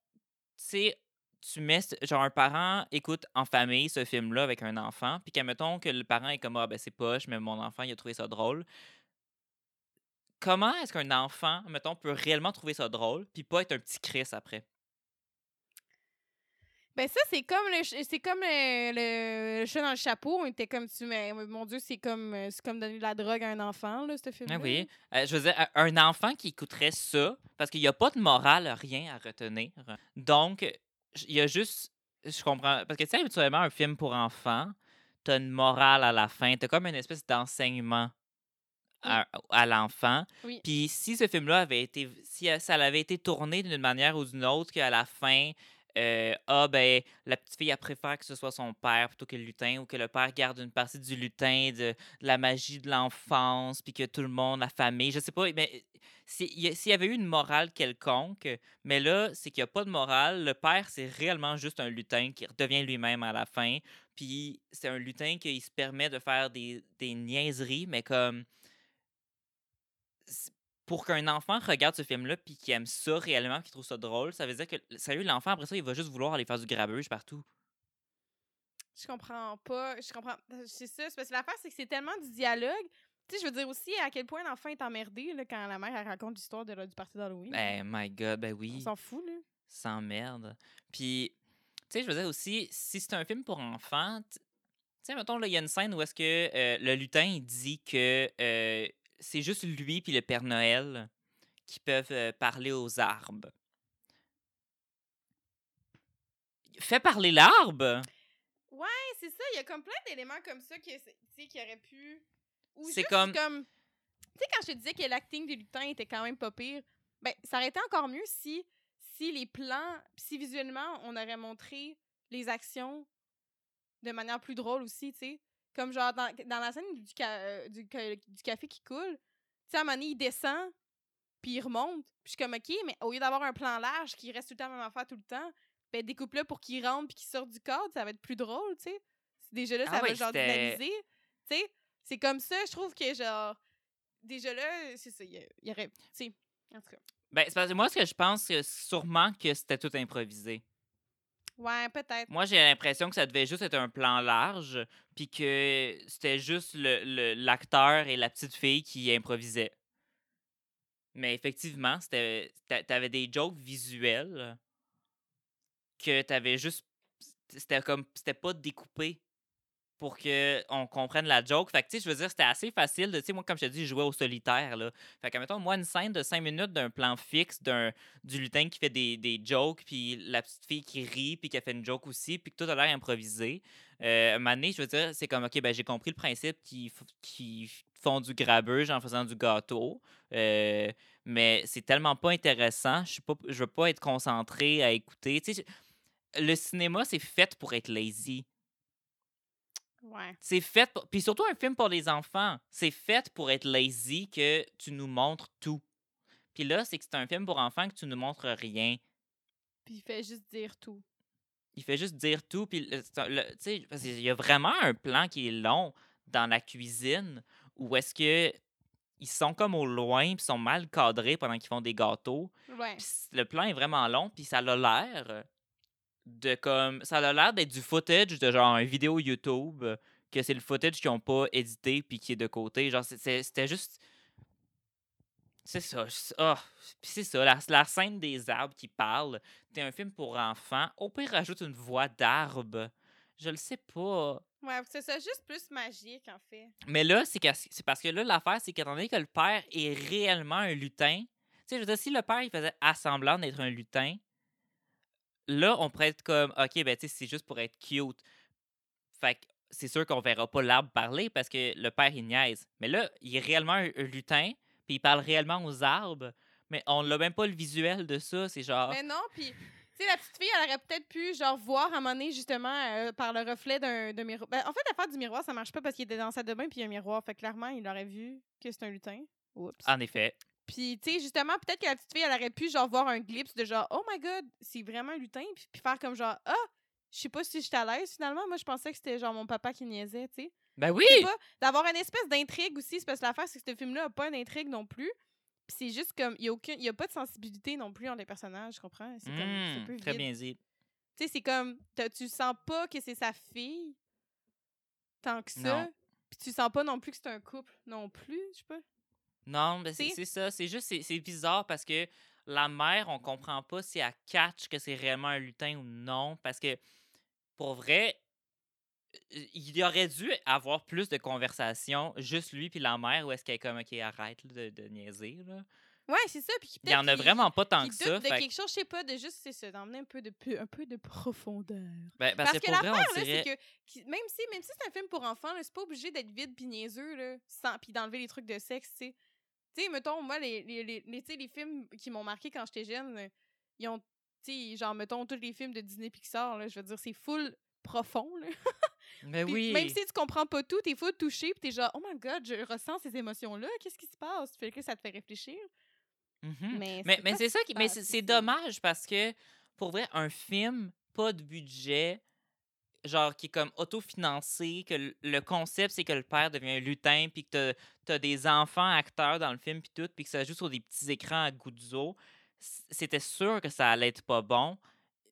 S1: sais, tu mets. Genre, un parent écoute en famille ce film-là avec un enfant, puis qu'admettons que le parent est comme, ah, ben c'est poche, mais mon enfant, il a trouvé ça drôle. Comment est-ce qu'un enfant, mettons, peut réellement trouver ça drôle, puis pas être un petit Chris après?
S2: Ben ça, c'est comme le c'est comme le, le- le chat dans le chapeau. On était comme tu mais mon Dieu, c'est comme euh, c'est comme donner de la drogue à un enfant, là, ce film.
S1: Ah oui. Euh, je veux dire, un- enfant qui écouterait ça, parce qu'il n'y a pas de morale, rien à retenir. Donc, il y a juste. Je comprends. Parce que, tu sais, habituellement, un film pour enfants, t'as une morale à la fin. T'as comme une espèce d'enseignement à, à l'enfant.
S2: Oui.
S1: Puis, si ce film-là avait été. Si euh, ça avait été tourné d'une manière ou d'une autre, qu'à la fin. Euh, ah ben la petite fille elle préfère que ce soit son père plutôt que le lutin ou que le père garde une partie du lutin de, la magie de l'enfance puis que tout le monde la famille je sais pas mais a- s'il y avait eu une morale quelconque mais là c'est qu'il n'y a pas de morale le père c'est réellement juste un lutin qui redevient lui-même à la fin puis c'est un lutin qui se permet de faire des, des niaiseries mais comme pour qu'un enfant regarde ce film-là puis qu'il aime ça réellement, qu'il trouve ça drôle, ça veut dire que, sérieux, l'enfant, après ça, il va juste vouloir aller faire du grabuge partout.
S2: Je comprends pas. Je comprends. C'est ça. C'est parce que l'affaire, c'est que c'est tellement du dialogue. Tu sais, je veux dire aussi à quel point l'enfant est emmerdé là, quand la mère elle raconte l'histoire de, du party d'Halloween.
S1: Ben, my God, ben
S2: On
S1: oui,
S2: s'en fout, là.
S1: sans merde. Puis, tu sais, je veux dire aussi, si c'est un film pour enfants, tu sais, mettons, là, il y a une scène où est-ce que euh, le lutin, il dit que euh, c'est juste lui puis le Père Noël qui peuvent parler aux arbres. Fais parler l'arbre!
S2: Ouais, c'est ça. Il y a comme plein d'éléments comme ça sais, qui auraient pu.
S1: C'est
S2: juste
S1: comme-
S2: Tu sais, quand je te disais que l'acting du lutin était quand même pas pire, ben, ça aurait été encore mieux si, si les plans, si visuellement, on aurait montré les actions de manière plus drôle aussi, tu sais. Comme genre dans, dans la scène du, ca- euh, du, du café qui coule, tu sais, à un moment donné, il descend, puis il remonte. Puis je suis comme, OK, mais au lieu d'avoir un plan large qui reste tout le temps la même affaire tout le temps, ben découpe-le pour qu'il rentre puis qu'il sorte du cadre, ça va être plus drôle, tu sais. Déjà là, ça
S1: Ah
S2: va
S1: ouais,
S2: genre dynamiser, tu sais. C'est comme ça, je trouve que genre, déjà là, c'est ça, il y, aurait, tu sais, en tout cas.
S1: Ben, c'est parce que moi, ce que je pense, c'est sûrement que c'était tout improvisé.
S2: Ouais, peut-être.
S1: Moi, j'ai l'impression que ça devait juste être un plan large, puis que c'était juste le- le- l'acteur et la petite fille qui improvisaient. Mais effectivement, c'était t'a- t'avais des jokes visuels que t'avais juste c'était comme c'était pas découpé pour que on comprenne la joke. Fait que tu sais, je veux dire, c'était assez facile de tu sais moi comme je te dis, je jouais au solitaire là. Fait que mettons moi une scène de 5 minutes d'un plan fixe d'un du lutin qui fait des, des jokes puis la petite fille qui rit puis qui a fait une joke aussi puis que tout a l'air improvisé. Euh, donné, je veux dire, c'est comme OK, ben j'ai compris le principe qui qui font du grabuge en faisant du gâteau. Euh, mais c'est tellement pas intéressant, je je veux pas être concentré à écouter. Tu sais, le cinéma c'est fait pour être lazy.
S2: Ouais.
S1: C'est fait pour... Puis surtout un film pour les enfants. C'est fait pour être lazy que tu nous montres tout. Puis là, c'est que c'est un film pour enfants que tu nous montres rien.
S2: Puis il fait juste dire tout.
S1: Il fait juste dire tout. Puis, tu sais, qu'il y a vraiment un plan qui est long dans la cuisine où est-ce que ils sont comme au loin puis sont mal cadrés pendant qu'ils font des gâteaux.
S2: Ouais.
S1: Le plan est vraiment long, puis ça a l'air de comme. Ça a l'air d'être du footage de genre une vidéo YouTube, euh, que c'est le footage qu'ils ont pas édité puis qui est de côté. Genre, c'est- c'est- c'était juste. C'est ça. puis c'est ça, la, la scène des arbres qui parlent. T'es un film pour enfants. Au pire, rajoute une voix d'arbre. Je le sais pas.
S2: Ouais, c'est ça, juste plus magique, en fait.
S1: Mais là, c'est c'est parce que là, l'affaire, c'est qu'étant donné que le père est réellement un lutin, tu sais, je veux dire, si le père, il faisait assemblant d'être un lutin, là, on pourrait être comme, OK, ben, tu sais, c'est juste pour être cute. Fait que c'est sûr qu'on verra pas l'arbre parler parce que le père, il niaise. Mais là, il est réellement un, un lutin, puis il parle réellement aux arbres, mais on n'a même pas le visuel de ça. C'est genre.
S2: Mais non, puis, tu sais, la petite fille, elle aurait peut-être pu, genre, voir à un moment donné, justement, euh, par le reflet d'un miroir. Ben, en fait, l'affaire du miroir, ça marche pas parce qu'il était dans sa de bain, puis il y a un miroir. Fait que clairement, il aurait vu que c'est un lutin. Oups.
S1: En effet.
S2: Puis, tu sais, justement, peut-être que la petite fille, elle aurait pu, genre, voir un glimpse de genre, oh my god, c'est vraiment un lutin, puis, puis faire comme genre, ah, je sais pas si j'étais à l'aise finalement. Moi, je pensais que c'était genre mon papa qui niaisait, tu sais.
S1: Ben oui!
S2: Je d'avoir une espèce d'intrigue aussi, c'est parce que l'affaire, c'est que ce film-là a pas d'intrigue non plus. Puis c'est juste comme, il y a a pas de sensibilité non plus entre les personnages, je comprends? C'est comme, un
S1: Hmm,
S2: peu
S1: très
S2: vide.
S1: bien dit.
S2: Tu sais, c'est comme, tu sens pas que c'est sa fille tant que ça. Puis tu sens pas non plus que c'est un couple non plus, je sais pas.
S1: Non, ben c'est
S2: T'sais?
S1: c'est ça. C'est juste, c'est- c'est bizarre parce que la mère, on comprend pas si elle catch que c'est réellement un lutin ou non. Parce que, pour vrai, il aurait dû avoir plus de conversations, juste lui puis la mère, où est-ce qu'elle est comme, OK, arrête là, de, de niaiser. Là.
S2: Ouais, c'est ça. Puis
S1: Il y en a vraiment pas tant que ça.
S2: de
S1: fait que-
S2: quelque chose, je sais pas, de juste, c'est ça, d'emmener un peu de, pu- un peu de profondeur.
S1: ben,
S2: Parce
S1: parce, que,
S2: l'affaire, là,
S1: dirait.
S2: c'est que même si, même si c'est un film pour enfants, c'est pas obligé d'être vide pis niaiseux, là, sans, pis d'enlever les trucs de sexe, tu sais. Tu sais, mettons, moi, les, les, les, les, films qui m'ont marqué quand j'étais jeune, ils ont tu sais, genre, mettons, tous les films de Disney Pixar, là, je veux dire, c'est full profond, là.
S1: Mais oui.
S2: Même si tu comprends pas tout, t'es full touché, puis t'es genre, oh my god, je ressens ces émotions-là, qu'est-ce qui se passe? Fait que ça te fait réfléchir.
S1: Mhm.
S2: Mais
S1: Mais,
S2: c'est
S1: mais c'est ça qui. Mais c'est dommage parce que, pour vrai, un film, pas de budget, genre qui est comme autofinancé, que le- concept, c'est que le père devient un lutin, puis que t'as as des enfants acteurs dans le film, puis tout, puis que ça joue sur des petits écrans à goudzo, c- c'était sûr que ça allait être pas bon,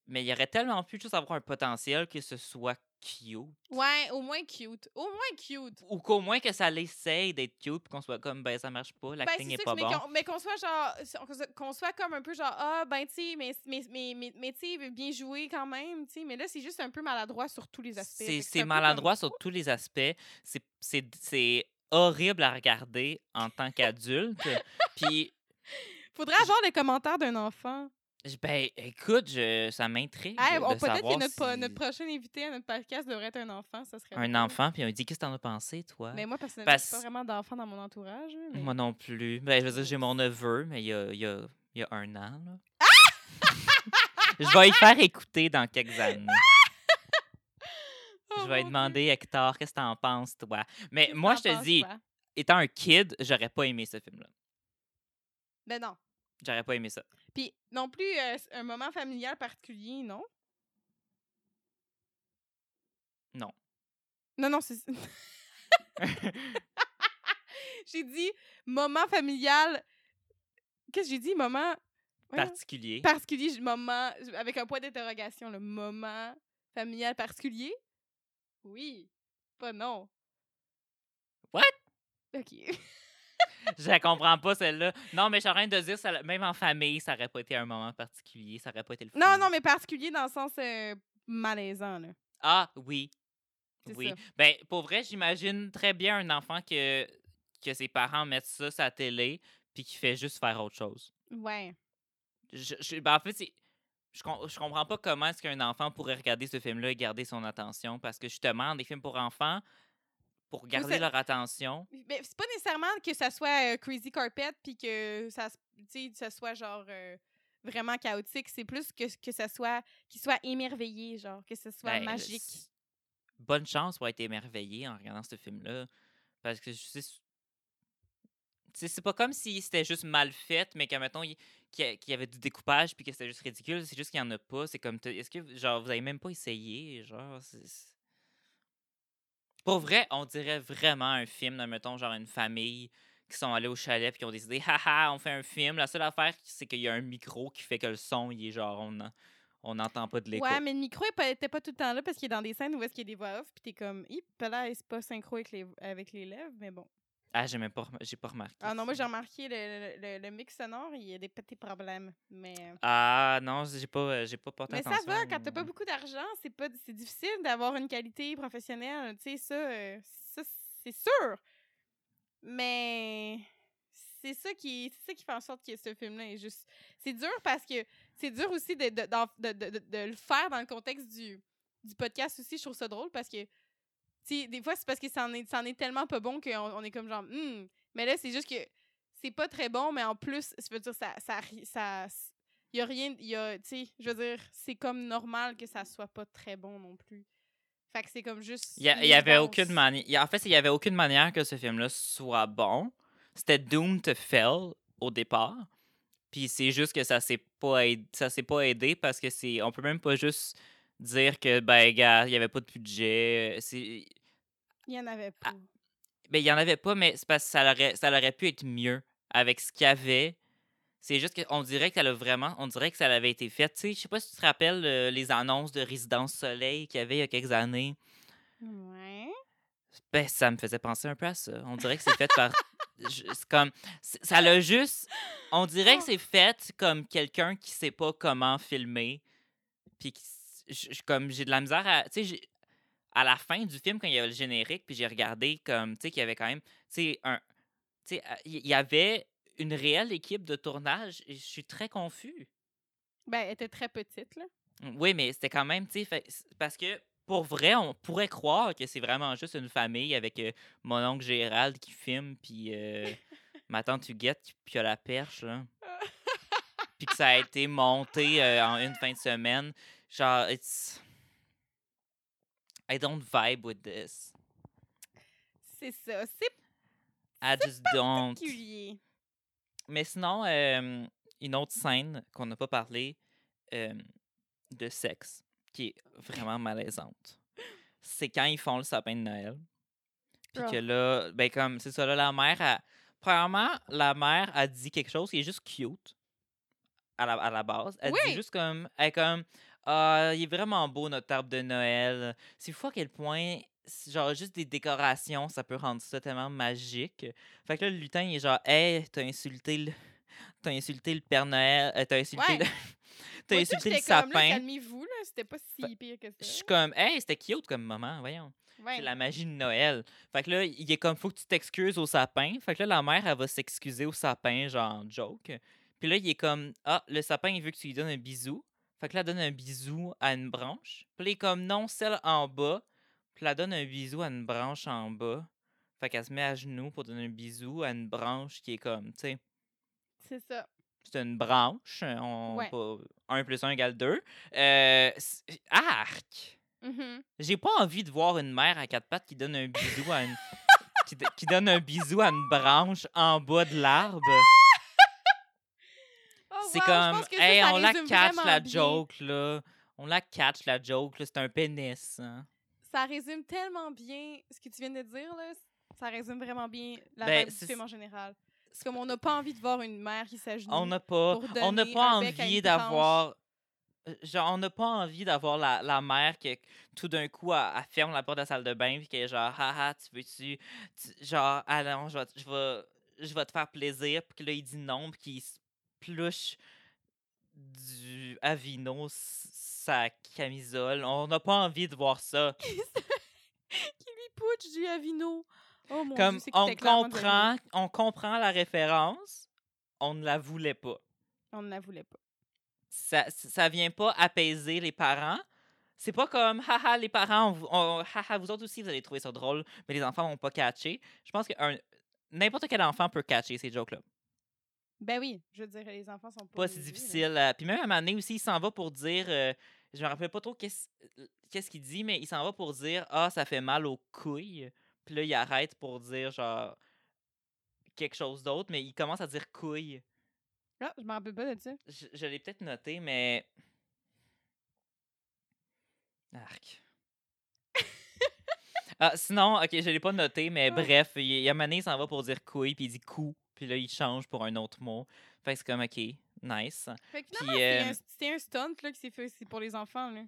S1: mais il aurait tellement pu juste avoir un potentiel que ce soit cute.
S2: Ouais, au moins cute. Au moins cute.
S1: Ou qu'au moins que ça l'essaye d'être cute, qu'on soit comme, ben ça marche pas,
S2: Ben,
S1: l'acting
S2: c'est
S1: est pas
S2: mais
S1: bon.
S2: qu'on- mais qu'on soit genre, qu'on soit- comme un peu genre, ah, ben, tu sais, mais, mais, mais, mais, mais tu sais, bien joué quand même, tu sais, mais là, c'est juste un peu maladroit sur tous les aspects.
S1: C'est maladroit sur tous les aspects. C'est- horrible à regarder en tant qu'adulte. Puis.
S2: Faudrait avoir les commentaires d'un enfant.
S1: Ben, écoute, je, ça m'intrigue
S2: Hey, Peut-être que notre,
S1: si
S2: notre prochain invité à notre podcast devrait être un enfant, ça serait
S1: un enfant, puis on lui dit Qu'est-ce que t'en as pensé, toi?
S2: Mais moi, personnellement,
S1: Parce-
S2: j'ai pas vraiment d'enfant dans mon entourage. mais-
S1: Moi non plus. Ben, je veux dire, j'ai mon neveu, mais il y a, il y a, il y a un an. là. je vais y faire écouter dans quelques années.
S2: Oh
S1: je vais lui demander, Hector, qu'est-ce que t'en penses, toi? Mais moi, je te dis, étant un kid, j'aurais pas aimé ce film-là.
S2: Ben non.
S1: J'aurais pas aimé ça.
S2: Puis non plus euh, un moment familial particulier, non?
S1: Non.
S2: Non, non, c'est. j'ai dit moment familial. Qu'est-ce que j'ai dit? Moment. Voyons.
S1: Particulier.
S2: particulier, moment. Avec un point d'interrogation, le moment familial particulier? Oui. Pas non.
S1: What?
S2: Ok.
S1: Je la comprends pas, celle-là. Non, mais je suis en train de dire, ça, même en famille, ça aurait pas été un moment particulier. Ça aurait pas été le
S2: non,
S1: fun.
S2: non, mais particulier dans le sens euh, malaisant, là.
S1: Ah, oui. Oui.
S2: ça.
S1: Ben, pour vrai, j'imagine très bien un enfant que, que ses parents mettent ça sur la télé puis qui fait juste faire autre chose.
S2: Ouais.
S1: Je, je- ben, en fait, c'est. Je, je comprends pas comment est-ce qu'un enfant pourrait regarder ce film-là et garder son attention parce que justement, des films pour enfants, pour garder leur attention,
S2: Ben, c'est pas nécessairement que ça soit euh, crazy carpet puis que ça ça soit genre euh, vraiment chaotique, c'est plus que que ça soit qu'il soit émerveillé genre que ce soit
S1: ben,
S2: magique.
S1: Bonne chance pour être émerveillé en regardant ce film-là. Parce que je sais. C'est pas comme si c'était juste mal fait, mais que, mettons, il- qu'il y avait du découpage puis que c'était juste ridicule. C'est juste qu'il y en a pas. C'est comme. Est-ce que, genre, vous avez même pas essayé? Genre, Pour vrai, on dirait vraiment un film mettons, genre une famille qui sont allés au chalet puis qui ont décidé, haha, on fait un film. La seule affaire, c'est qu'il y a un micro qui fait que le son, il est genre, on on n'entend pas de l'écho.
S2: Ouais, mais le micro est pas, était pas tout le temps là parce qu'il est dans des scènes où est-ce qu'il y a des voix off puis t'es comme, hip là, c'est pas synchro avec les avec les lèvres, mais bon.
S1: Ah, j'ai même pas, j'ai pas remarqué.
S2: Ah non, moi j'ai
S1: ça.
S2: remarqué le, le, le mix sonore, il y a des petits problèmes, mais euh,
S1: Ah non, j'ai pas, euh, j'ai pas porté
S2: mais ça
S1: attention.
S2: va quand t'as pas beaucoup d'argent, c'est pas c'est difficile d'avoir une qualité professionnelle, tu sais ça euh, ça c'est sûr. Mais c'est ça qui c'est ça qui fait en sorte que ce film là est juste c'est dur parce que c'est dur aussi de, de, de, de, de- le faire dans le contexte du, du podcast aussi, je trouve ça drôle parce que sais, des fois c'est parce que ça en est, ça en est tellement pas bon qu'on on est comme genre Hmm. mais là c'est juste que c'est pas très bon mais en plus ça veut dire ça ça ça il y a rien y a tu sais je veux dire c'est comme normal que ça soit pas très bon non plus. Fait que c'est comme juste
S1: Il y, avait aucune manière. En fait, il y avait aucune manière que ce film-là soit bon. C'était doomed to fail au départ. Puis c'est juste que ça s'est pas aidé, ça s'est pas aidé parce que c'est on peut même pas juste dire que ben gars, il y avait pas de budget, c'est
S2: il y en avait
S1: Ah,
S2: pas.
S1: il y en avait pas mais c'est parce que ça aurait ça aurait pu être mieux avec ce qu'il y avait. C'est juste qu'on dirait qu'elle a vraiment, on dirait que ça avait été fait. Tu sais, je sais pas si tu te rappelles euh, les annonces de Résidence Soleil qu'il y avait il y a quelques années.
S2: Ouais.
S1: Ben, ça me faisait penser un peu à ça. On dirait que c'est fait par. C'est comme. Ça l'a juste. On dirait que c'est fait comme quelqu'un qui sait pas comment filmer. Puis, qui je- comme j'ai de la misère à. Tu sais, à la fin du film, quand il y avait le générique, puis j'ai regardé comme. Tu sais, qu'il y avait quand même. Tu sais, un. Tu sais, il y avait une réelle équipe de tournage et je suis très confus.
S2: Ben elle était très petite là.
S1: Oui, mais c'était quand même, tu sais, parce que pour vrai, on pourrait croire que c'est vraiment juste une famille avec euh, mon oncle Gérald qui filme, puis euh, ma tante Huguette qui a la perche, là. puis que ça a été monté euh, en une fin de semaine. Genre, it's. I don't vibe with this.
S2: C'est ça. C'est
S1: I just don't.
S2: particulier.
S1: Mais sinon, euh, une autre scène qu'on n'a pas parlé euh, de sexe, qui est vraiment malaisante, c'est quand ils font le sapin de Noël. Puis que là, ben comme, c'est ça, là, la mère, a... premièrement, la mère a dit quelque chose qui est juste cute à la, à la base. Elle dit juste comme, elle est comme, ah, il est vraiment beau notre arbre de Noël. C'est fou à quel point, genre, juste des décorations, ça peut rendre ça tellement magique. Fait que là, le lutin, il est genre, hey, t'as insulté le. T'as insulté le Père Noël. euh, t'as insulté
S2: Ouais.
S1: le. t'as
S2: Moi aussi,
S1: insulté le
S2: comme,
S1: sapin.
S2: Calmez-vous, là. C'était pas si pire que
S1: Je suis
S2: ça.
S1: comme, hey, c'était cute comme moment, voyons.
S2: Ouais.
S1: C'est la magie de Noël. Fait que là, il est comme, faut que tu t'excuses au sapin. Fait que là, la mère, elle va s'excuser au sapin, genre, joke. Puis là, il est comme, ah, le sapin, il veut que tu lui donnes un bisou. Fait que là, elle donne un bisou à une branche. Puis là, il est comme, non, celle en bas. Puis là, elle donne un bisou à une branche en bas. Fait qu'elle se met à genoux pour donner un bisou à une branche qui est comme, tu sais,
S2: C'est ça.
S1: c'est une branche. On,
S2: Ouais.
S1: pas, 1 plus 1 égale 2. Euh, arc!
S2: Mhm.
S1: J'ai pas envie de voir une mère à quatre pattes qui donne un bisou à une. qui, qui donne un bisou à une branche en bas de l'arbre.
S2: Oh,
S1: C'est
S2: wow,
S1: comme, hey,
S2: ça
S1: on la catch la
S2: bien.
S1: joke, là. On la catch la joke, là. C'est un pénis. hein.
S2: Ça résume tellement bien ce que tu viens de dire, là. Ça résume vraiment bien la
S1: Ben,
S2: du film en général. C'est comme on n'a pas envie de voir une mère qui s'agenouille.
S1: On n'a pas, on n'a pas envie d'avoir. euh, Genre, on n'a pas envie d'avoir la, la mère qui, tout d'un coup, elle, elle ferme la porte de la salle de bain, puis qu'elle est genre, haha, tu veux-tu. tu- Genre, allons, je vais, te- je, vais, je te faire plaisir, puis que là, il dit non, puis qu'il se pluche du Avino sa camisole. On n'a pas envie de voir ça.
S2: qui lui putsch du Avino. Oh mon
S1: Comme,
S2: Dieu,
S1: on comprend, on comprend la référence, on ne la voulait pas.
S2: On ne la voulait pas.
S1: ça, ça vient pas apaiser les parents. C'est pas comme, haha, les parents, on vous- on- haha, vous autres aussi, vous allez trouver ça drôle, mais les enfants vont pas catcher. Je pense que n'importe quel enfant peut catcher ces jokes-là.
S2: Ben oui, je veux dire, les enfants sont pas.
S1: Pas si
S2: niaiseux, là.
S1: difficile. euh, Puis même à un moment donné aussi, il s'en va pour dire, euh, je me rappelle pas trop qu'est-ce qu'est-ce qu'il dit, mais il s'en va pour dire, ah, ça fait mal aux couilles. Puis là, il arrête pour dire, genre, quelque chose d'autre, mais il commence à dire couilles.
S2: Ah, je m'en rappelle pas de ça.
S1: Je, je l'ai peut-être noté, mais. Arc. ah, sinon, ok, je l'ai pas noté, mais bref, il, il y a Mané, il s'en va pour dire couille, puis il dit cou, puis là, il change pour un autre mot. Fait que c'est comme, ok, nice.
S2: Fait que finalement,
S1: euh,
S2: c'est un, stunt là, qui s'est fait aussi pour les enfants. Là.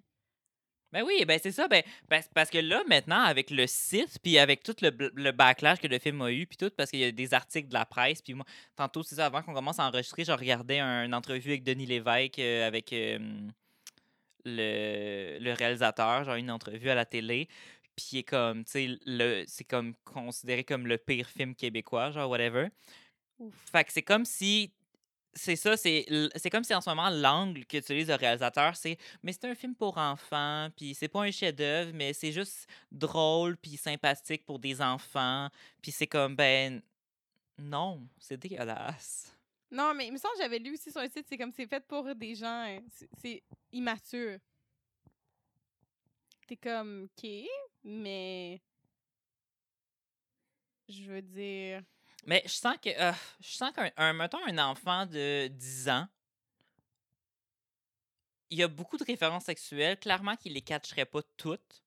S1: Ben oui, ben c'est ça, ben, parce, parce que là, maintenant, avec le site, puis avec tout le, le backlash que le film a eu, puis tout, parce qu'il y a des articles de la presse, puis moi, tantôt, c'est ça, avant qu'on commence à enregistrer, je regardais un- une entrevue avec Denis Lévesque, euh, avec euh, le, le réalisateur, genre une entrevue à la télé, puis est comme, tu sais, c'est comme considéré comme le pire film québécois, genre whatever.
S2: Ouf.
S1: Fait que c'est comme si. C'est ça, c'est c'est comme si en ce moment, l'angle qu'utilise le réalisateur, c'est mais c'est un film pour enfants, puis c'est pas un chef-d'œuvre, mais c'est juste drôle, puis sympathique pour des enfants. Puis c'est comme, ben. Non, c'est dégueulasse.
S2: Non, mais il me semble que j'avais lu aussi sur le site, c'est comme c'est fait pour des gens. c'est- C'est immature. T'es comme, OK, mais. Je veux dire.
S1: Mais je sens que. euh, je sens qu'un. un- mettons un enfant de 10 ans. Il y a beaucoup de références sexuelles. Clairement qu'il les catcherait pas toutes,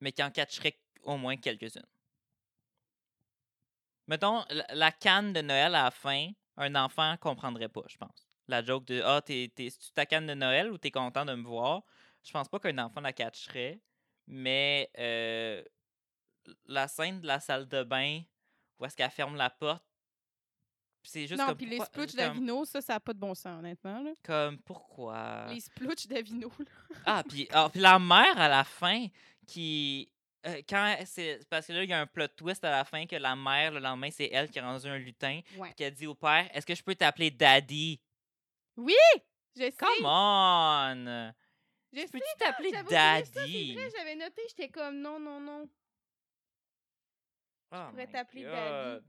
S1: mais qu'il en catcherait au moins quelques-unes. Mettons, la, canne de Noël à la fin, un enfant comprendrait pas, je pense. La joke de Ah, t'es, t'es, c'est-tu ta canne de Noël ou t'es content de me voir? Je pense pas qu'un enfant la catcherait. Mais euh, la scène de la salle de bain, où est-ce qu'elle ferme la porte, c'est juste
S2: non, puis les
S1: comme,
S2: d'Avino, ça, ça n'a pas de bon sens, honnêtement. Là.
S1: comme pourquoi?
S2: Les splooch d'Avino, là.
S1: Ah, puis ah, puis la mère à la fin qui. euh, quand c'est parce que là, il y a un plot twist à la fin que la mère, le lendemain, c'est elle qui a rendu un lutin,
S2: Ouais.
S1: qui a dit au père Est-ce que je peux t'appeler Daddy
S2: Je sais.
S1: Come on
S2: Je.
S1: Peux-tu t'appeler Daddy?
S2: j'avais noté, j'étais comme non, non, non.
S1: Oh
S2: pourrais
S1: my
S2: t'appeler. Daddy.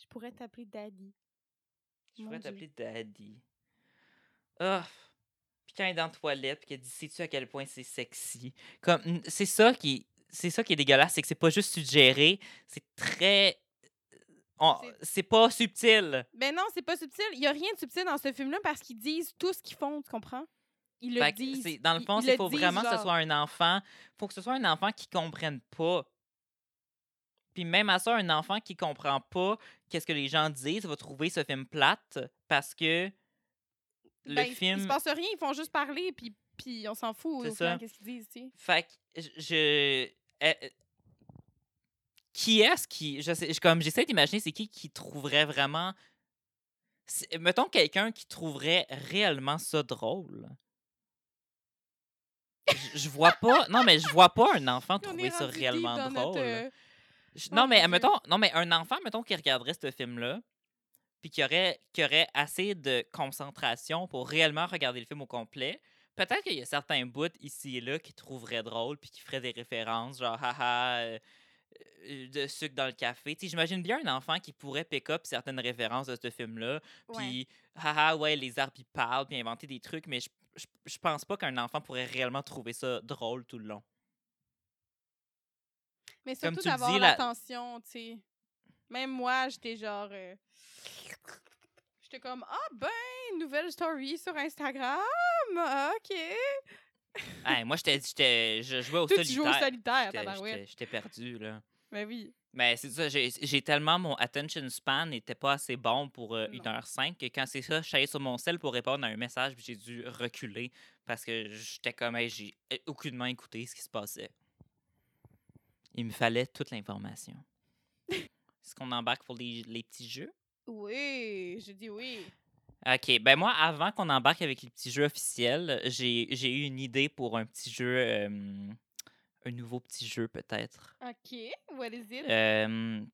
S2: Je pourrais t'appeler Daddy.
S1: Je
S2: Mon
S1: pourrais t'appeler Daddy. Puis quand elle est dans la toilette, puis qu'elle dit Sais-tu à quel point c'est sexy? Comme, c'est ça qui. C'est ça qui est dégueulasse, c'est que c'est pas juste suggéré, c'est très.
S2: C'est-
S1: pas subtil.
S2: Ben non, c'est pas subtil. Il y a rien de subtil dans ce film-là parce qu'ils disent tout ce qu'ils font, tu comprends? Ils le
S1: Fait
S2: disent.
S1: dans le fond, il faut vraiment que ce soit un enfant. faut que ce soit un enfant qui comprenne pas. Puis même à ça, un enfant qui comprend pas qu'est-ce que les gens disent va trouver ce film plate parce que le
S2: Ben, il-
S1: film.
S2: Il se passe rien, ils font juste parler, puis, puis on s'en fout qu'est-ce qu'ils disent, tu sais.
S1: Fait que je. euh, euh, qui est-ce qui. Je sais, comme j'essaie d'imaginer, c'est qui qui trouverait vraiment. Mettons quelqu'un qui trouverait réellement ça drôle. Je, je vois pas. Non, mais je vois pas un enfant trouver ça réellement drôle.
S2: notre, euh,
S1: Je- non, mais mettons, non, mais un enfant, mettons, qui regarderait ce film-là, puis qui aurait, qui aurait assez de concentration pour réellement regarder le film au complet, peut-être qu'il y a certains bouts ici et là qui trouveraient drôle, puis qui feraient des références, genre, haha, euh, euh, de sucre dans le café. J'imagine bien un enfant qui pourrait pick up certaines références de ce film-là, puis, haha, ouais, les arbres, ils parlent, puis inventer des trucs, mais je, je, je pense pas qu'un enfant pourrait réellement trouver ça drôle tout le long.
S2: Mais surtout
S1: tu
S2: d'avoir l'attention, tu sais. Même moi, j'étais genre... euh, J'étais comme, ah ben, nouvelle story sur Instagram, ah, OK.
S1: Hey, moi, j'étais, j'étais- je jouais au
S2: Toi, tu
S1: solitaire.
S2: joues au solitaire,
S1: J'étais-. J'étais perdu, là.
S2: Ben oui.
S1: Mais c'est ça, j'ai tellement mon attention span n'était pas assez bon pour euh,
S2: Non.
S1: 1h05 que quand c'est ça, je suis allé sur mon sel pour répondre à un message, puis j'ai dû reculer parce que j'étais comme, hey, j'ai euh, aucunement écouté ce qui se passait. Il me fallait toute l'information. Est-ce qu'on embarque pour les, les petits jeux?
S2: Oui, je dis oui.
S1: Ok, ben moi, avant qu'on embarque avec les petits jeux officiels, j'ai eu une idée pour un petit jeu, euh, un nouveau petit jeu peut-être.
S2: OK, what is it?
S1: Euh,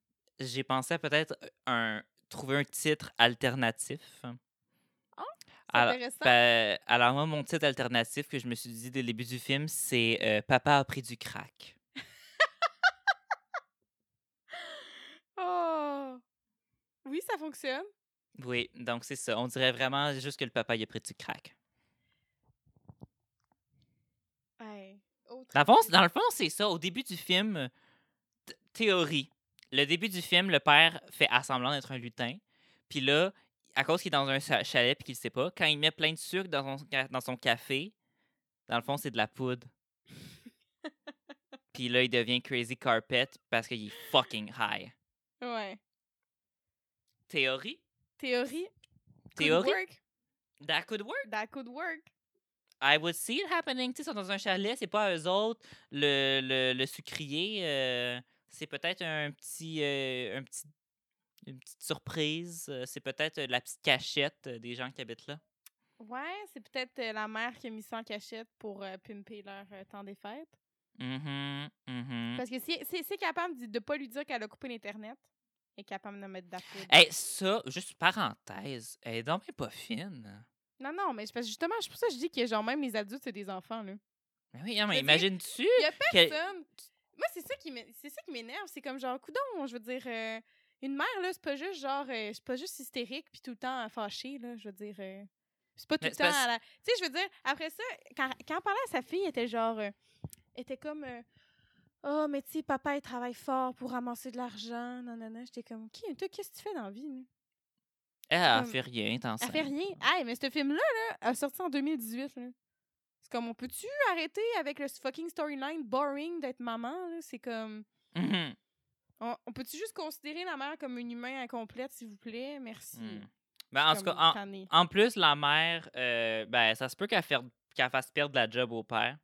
S1: j'ai pensé à peut-être un trouver un titre alternatif.
S2: C'est
S1: alors,
S2: intéressant.
S1: ben, alors moi, mon titre alternatif que je me suis dit dès le début du film, c'est euh, Papa a pris du crack.
S2: Oh! Oui, ça fonctionne.
S1: Oui, donc c'est ça. On dirait vraiment juste que le papa il a pris du crack.
S2: Hey,
S1: Dans le fond, dans le fond, c'est ça. Au début du film, théorie. Le début du film, le père fait assemblant d'être un lutin. Puis là, à cause qu'il est dans un cha- chalet puis qu'il sait pas, quand il met plein de sucre dans son, dans son café, dans le fond, c'est de la poudre. puis là, il devient crazy carpet parce qu'il est fucking high.
S2: Ouais.
S1: Théorie?
S2: Théorie? could
S1: Théorie?
S2: work.
S1: That could work.
S2: That could work.
S1: I would see it happening. Tu sais, ils sont dans un chalet, c'est pas eux autres. Le, le, le sucrier, euh, c'est peut-être un petit, euh, un petit, une petite surprise. euh, C'est peut-être euh, la petite cachette des gens qui habitent là.
S2: Ouais, c'est peut-être la mère qui a mis ça en cachette pour euh, pimper leur temps des fêtes.
S1: Mhm, mhm.
S2: Parce que si c'est capable de ne pas lui dire qu'elle a coupé l'Internet, est capable de mettre de la poudre.
S1: Hey, ça, juste parenthèse, elle est donc pas fine.
S2: Non, non, mais parce justement, c'est pour ça que je dis que genre même les adultes, c'est des enfants, là.
S1: Mais oui, non, mais
S2: veux dire,
S1: imagine-tu?
S2: Il y a
S1: que-
S2: personne. Moi, c'est ça qui m'é- c'est ça qui m'énerve. C'est comme genre, coudon, je veux dire, euh, une mère, là, c'est pas juste genre, euh, c'est pas juste hystérique puis tout le temps fâchée, là. Je veux dire, euh, c'est pas tout
S1: Mais
S2: le temps à la. Tu sais, je veux dire, après ça, quand, quand elle parlait à sa fille, elle était genre, elle était comme, euh, oh, mais tu sais, papa, il travaille fort pour ramasser de l'argent, non, non, non. J'étais comme, OK, toi, qu'est-ce que tu fais dans la vie, là?
S1: Elle, elle
S2: comme-
S1: fait rien, t'en
S2: Elle fait rien. Hey, mais ce film-là, là, a sorti en 2018, là. C'est comme, on peut-tu arrêter avec le fucking storyline boring d'être maman, là? C'est comme.
S1: Mhm.
S2: On, on peut-tu juste considérer la mère comme une humain incomplète, s'il vous plaît? Merci.
S1: Hmm. Ben, en tout cas, en, plus, la mère, euh, ben, ça se peut qu'elle fasse perdre la job au père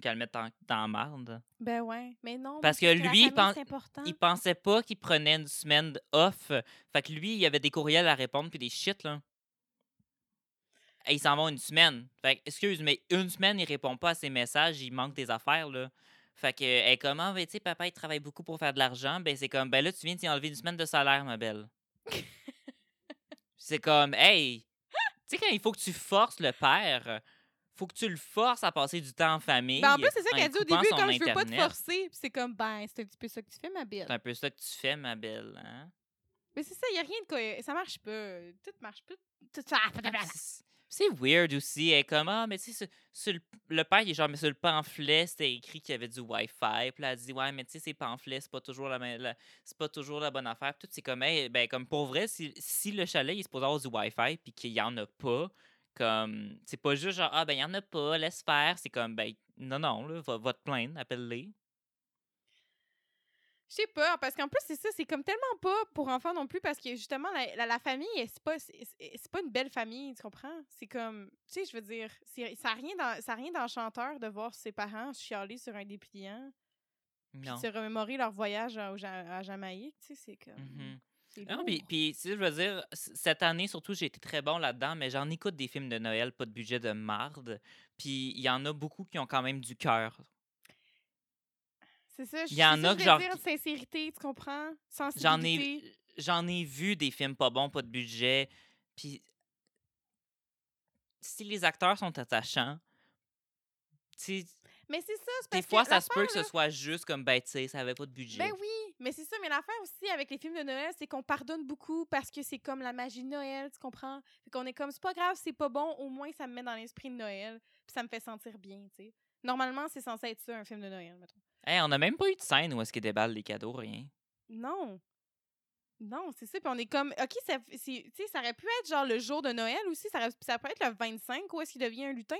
S1: qu'elle le mette en- dans la marde.
S2: Ben ouais, mais non.
S1: Parce que lui, il pense-. Il pensait pas qu'il prenait une semaine de off. Fait que lui, il avait des courriels à répondre puis des shit, là. Et il s'en va une semaine. Fait que, excuse, mais une semaine, il répond pas à ses messages, il manque des affaires, là. Fait que, elle est comme, Ah, ben, tu sais, papa, il travaille beaucoup pour faire de l'argent. Ben, c'est comme, ben là, tu viens d'y enlever une semaine de salaire, ma belle. c'est comme, hey, tu sais, quand il faut que tu forces le père, faut que tu le forces à passer du temps en famille.
S2: Ben, en plus, c'est ça qu'elle dit au début, quand je veux pas te forcer. C'est comme, ben, c'est un petit peu ça que tu fais, ma belle.
S1: C'est un peu ça que tu fais, ma belle. Hein?
S2: Mais c'est ça, il y a rien de quoi. Ça marche pas. Tout marche pas. Tout ça.
S1: C'est- C'est weird aussi. Elle est comme, ah, mais tu sais, sur- sur le, le père, il est genre, mais sur le pamphlet, c'était écrit qu'il y avait du Wi-Fi. Puis là, elle dit, ouais, mais tu sais, ces pamphlets, c'est pas toujours la, même- la- c'est pas toujours la bonne affaire. Puis tout, c'est comme, hey, ben, comme pour vrai, si, si le chalet, il est supposé avoir du Wi-Fi, puis qu'il y en a pas, comme, c'est pas juste genre, ah, ben, il y en a pas, laisse faire. C'est comme, ben, non, non, là, va, va te plaindre, appelle-les.
S2: Je sais pas, parce qu'en plus, c'est ça, c'est comme tellement pas pour enfants non plus, parce que justement, la, la, la famille, c'est pas, c'est c'est pas une belle famille, tu comprends? C'est comme, tu sais, je veux dire, ça n'a rien dans- ça a rien d'enchanteur de voir ses parents chialer sur un dépliant, puis se remémorer leur voyage à, Jamaïque, tu sais, c'est comme...
S1: Mhm.
S2: c'est
S1: Non, puis, puis, tu sais, je veux dire, cette année, surtout, j'ai été très bon là-dedans, mais j'en écoute des films de Noël, pas de budget de marde. Puis il y en a beaucoup qui ont quand même du cœur.
S2: C'est ça, je
S1: il y en a que genre
S2: dire, sincérité, tu comprends?
S1: J'en ai, j'en ai vu des films pas bons, pas de budget. Puis si les acteurs sont attachants, tu sais,
S2: Mais c'est ça, c'est
S1: des fois,
S2: que
S1: ça se peut que ce soit juste comme, ben, tu sais, ça avait pas de budget.
S2: Ben oui, mais c'est ça. Mais l'affaire aussi avec les films de Noël, c'est qu'on pardonne beaucoup parce que c'est comme la magie de Noël, tu comprends? Fait qu'on est comme, c'est pas grave, c'est pas bon, au moins ça me met dans l'esprit de Noël, puis ça me fait sentir bien, tu sais. Normalement, c'est censé être ça, un film de Noël, mettons.
S1: Hey, on a même pas eu de scène où est-ce qu'ils déballent les cadeaux, rien.
S2: Non. Non, c'est ça. Puis on est comme, OK, ça, ça aurait pu être genre le jour de Noël aussi. Ça, aurait- ça peut être le 25 où est-ce qu'il devient un lutin?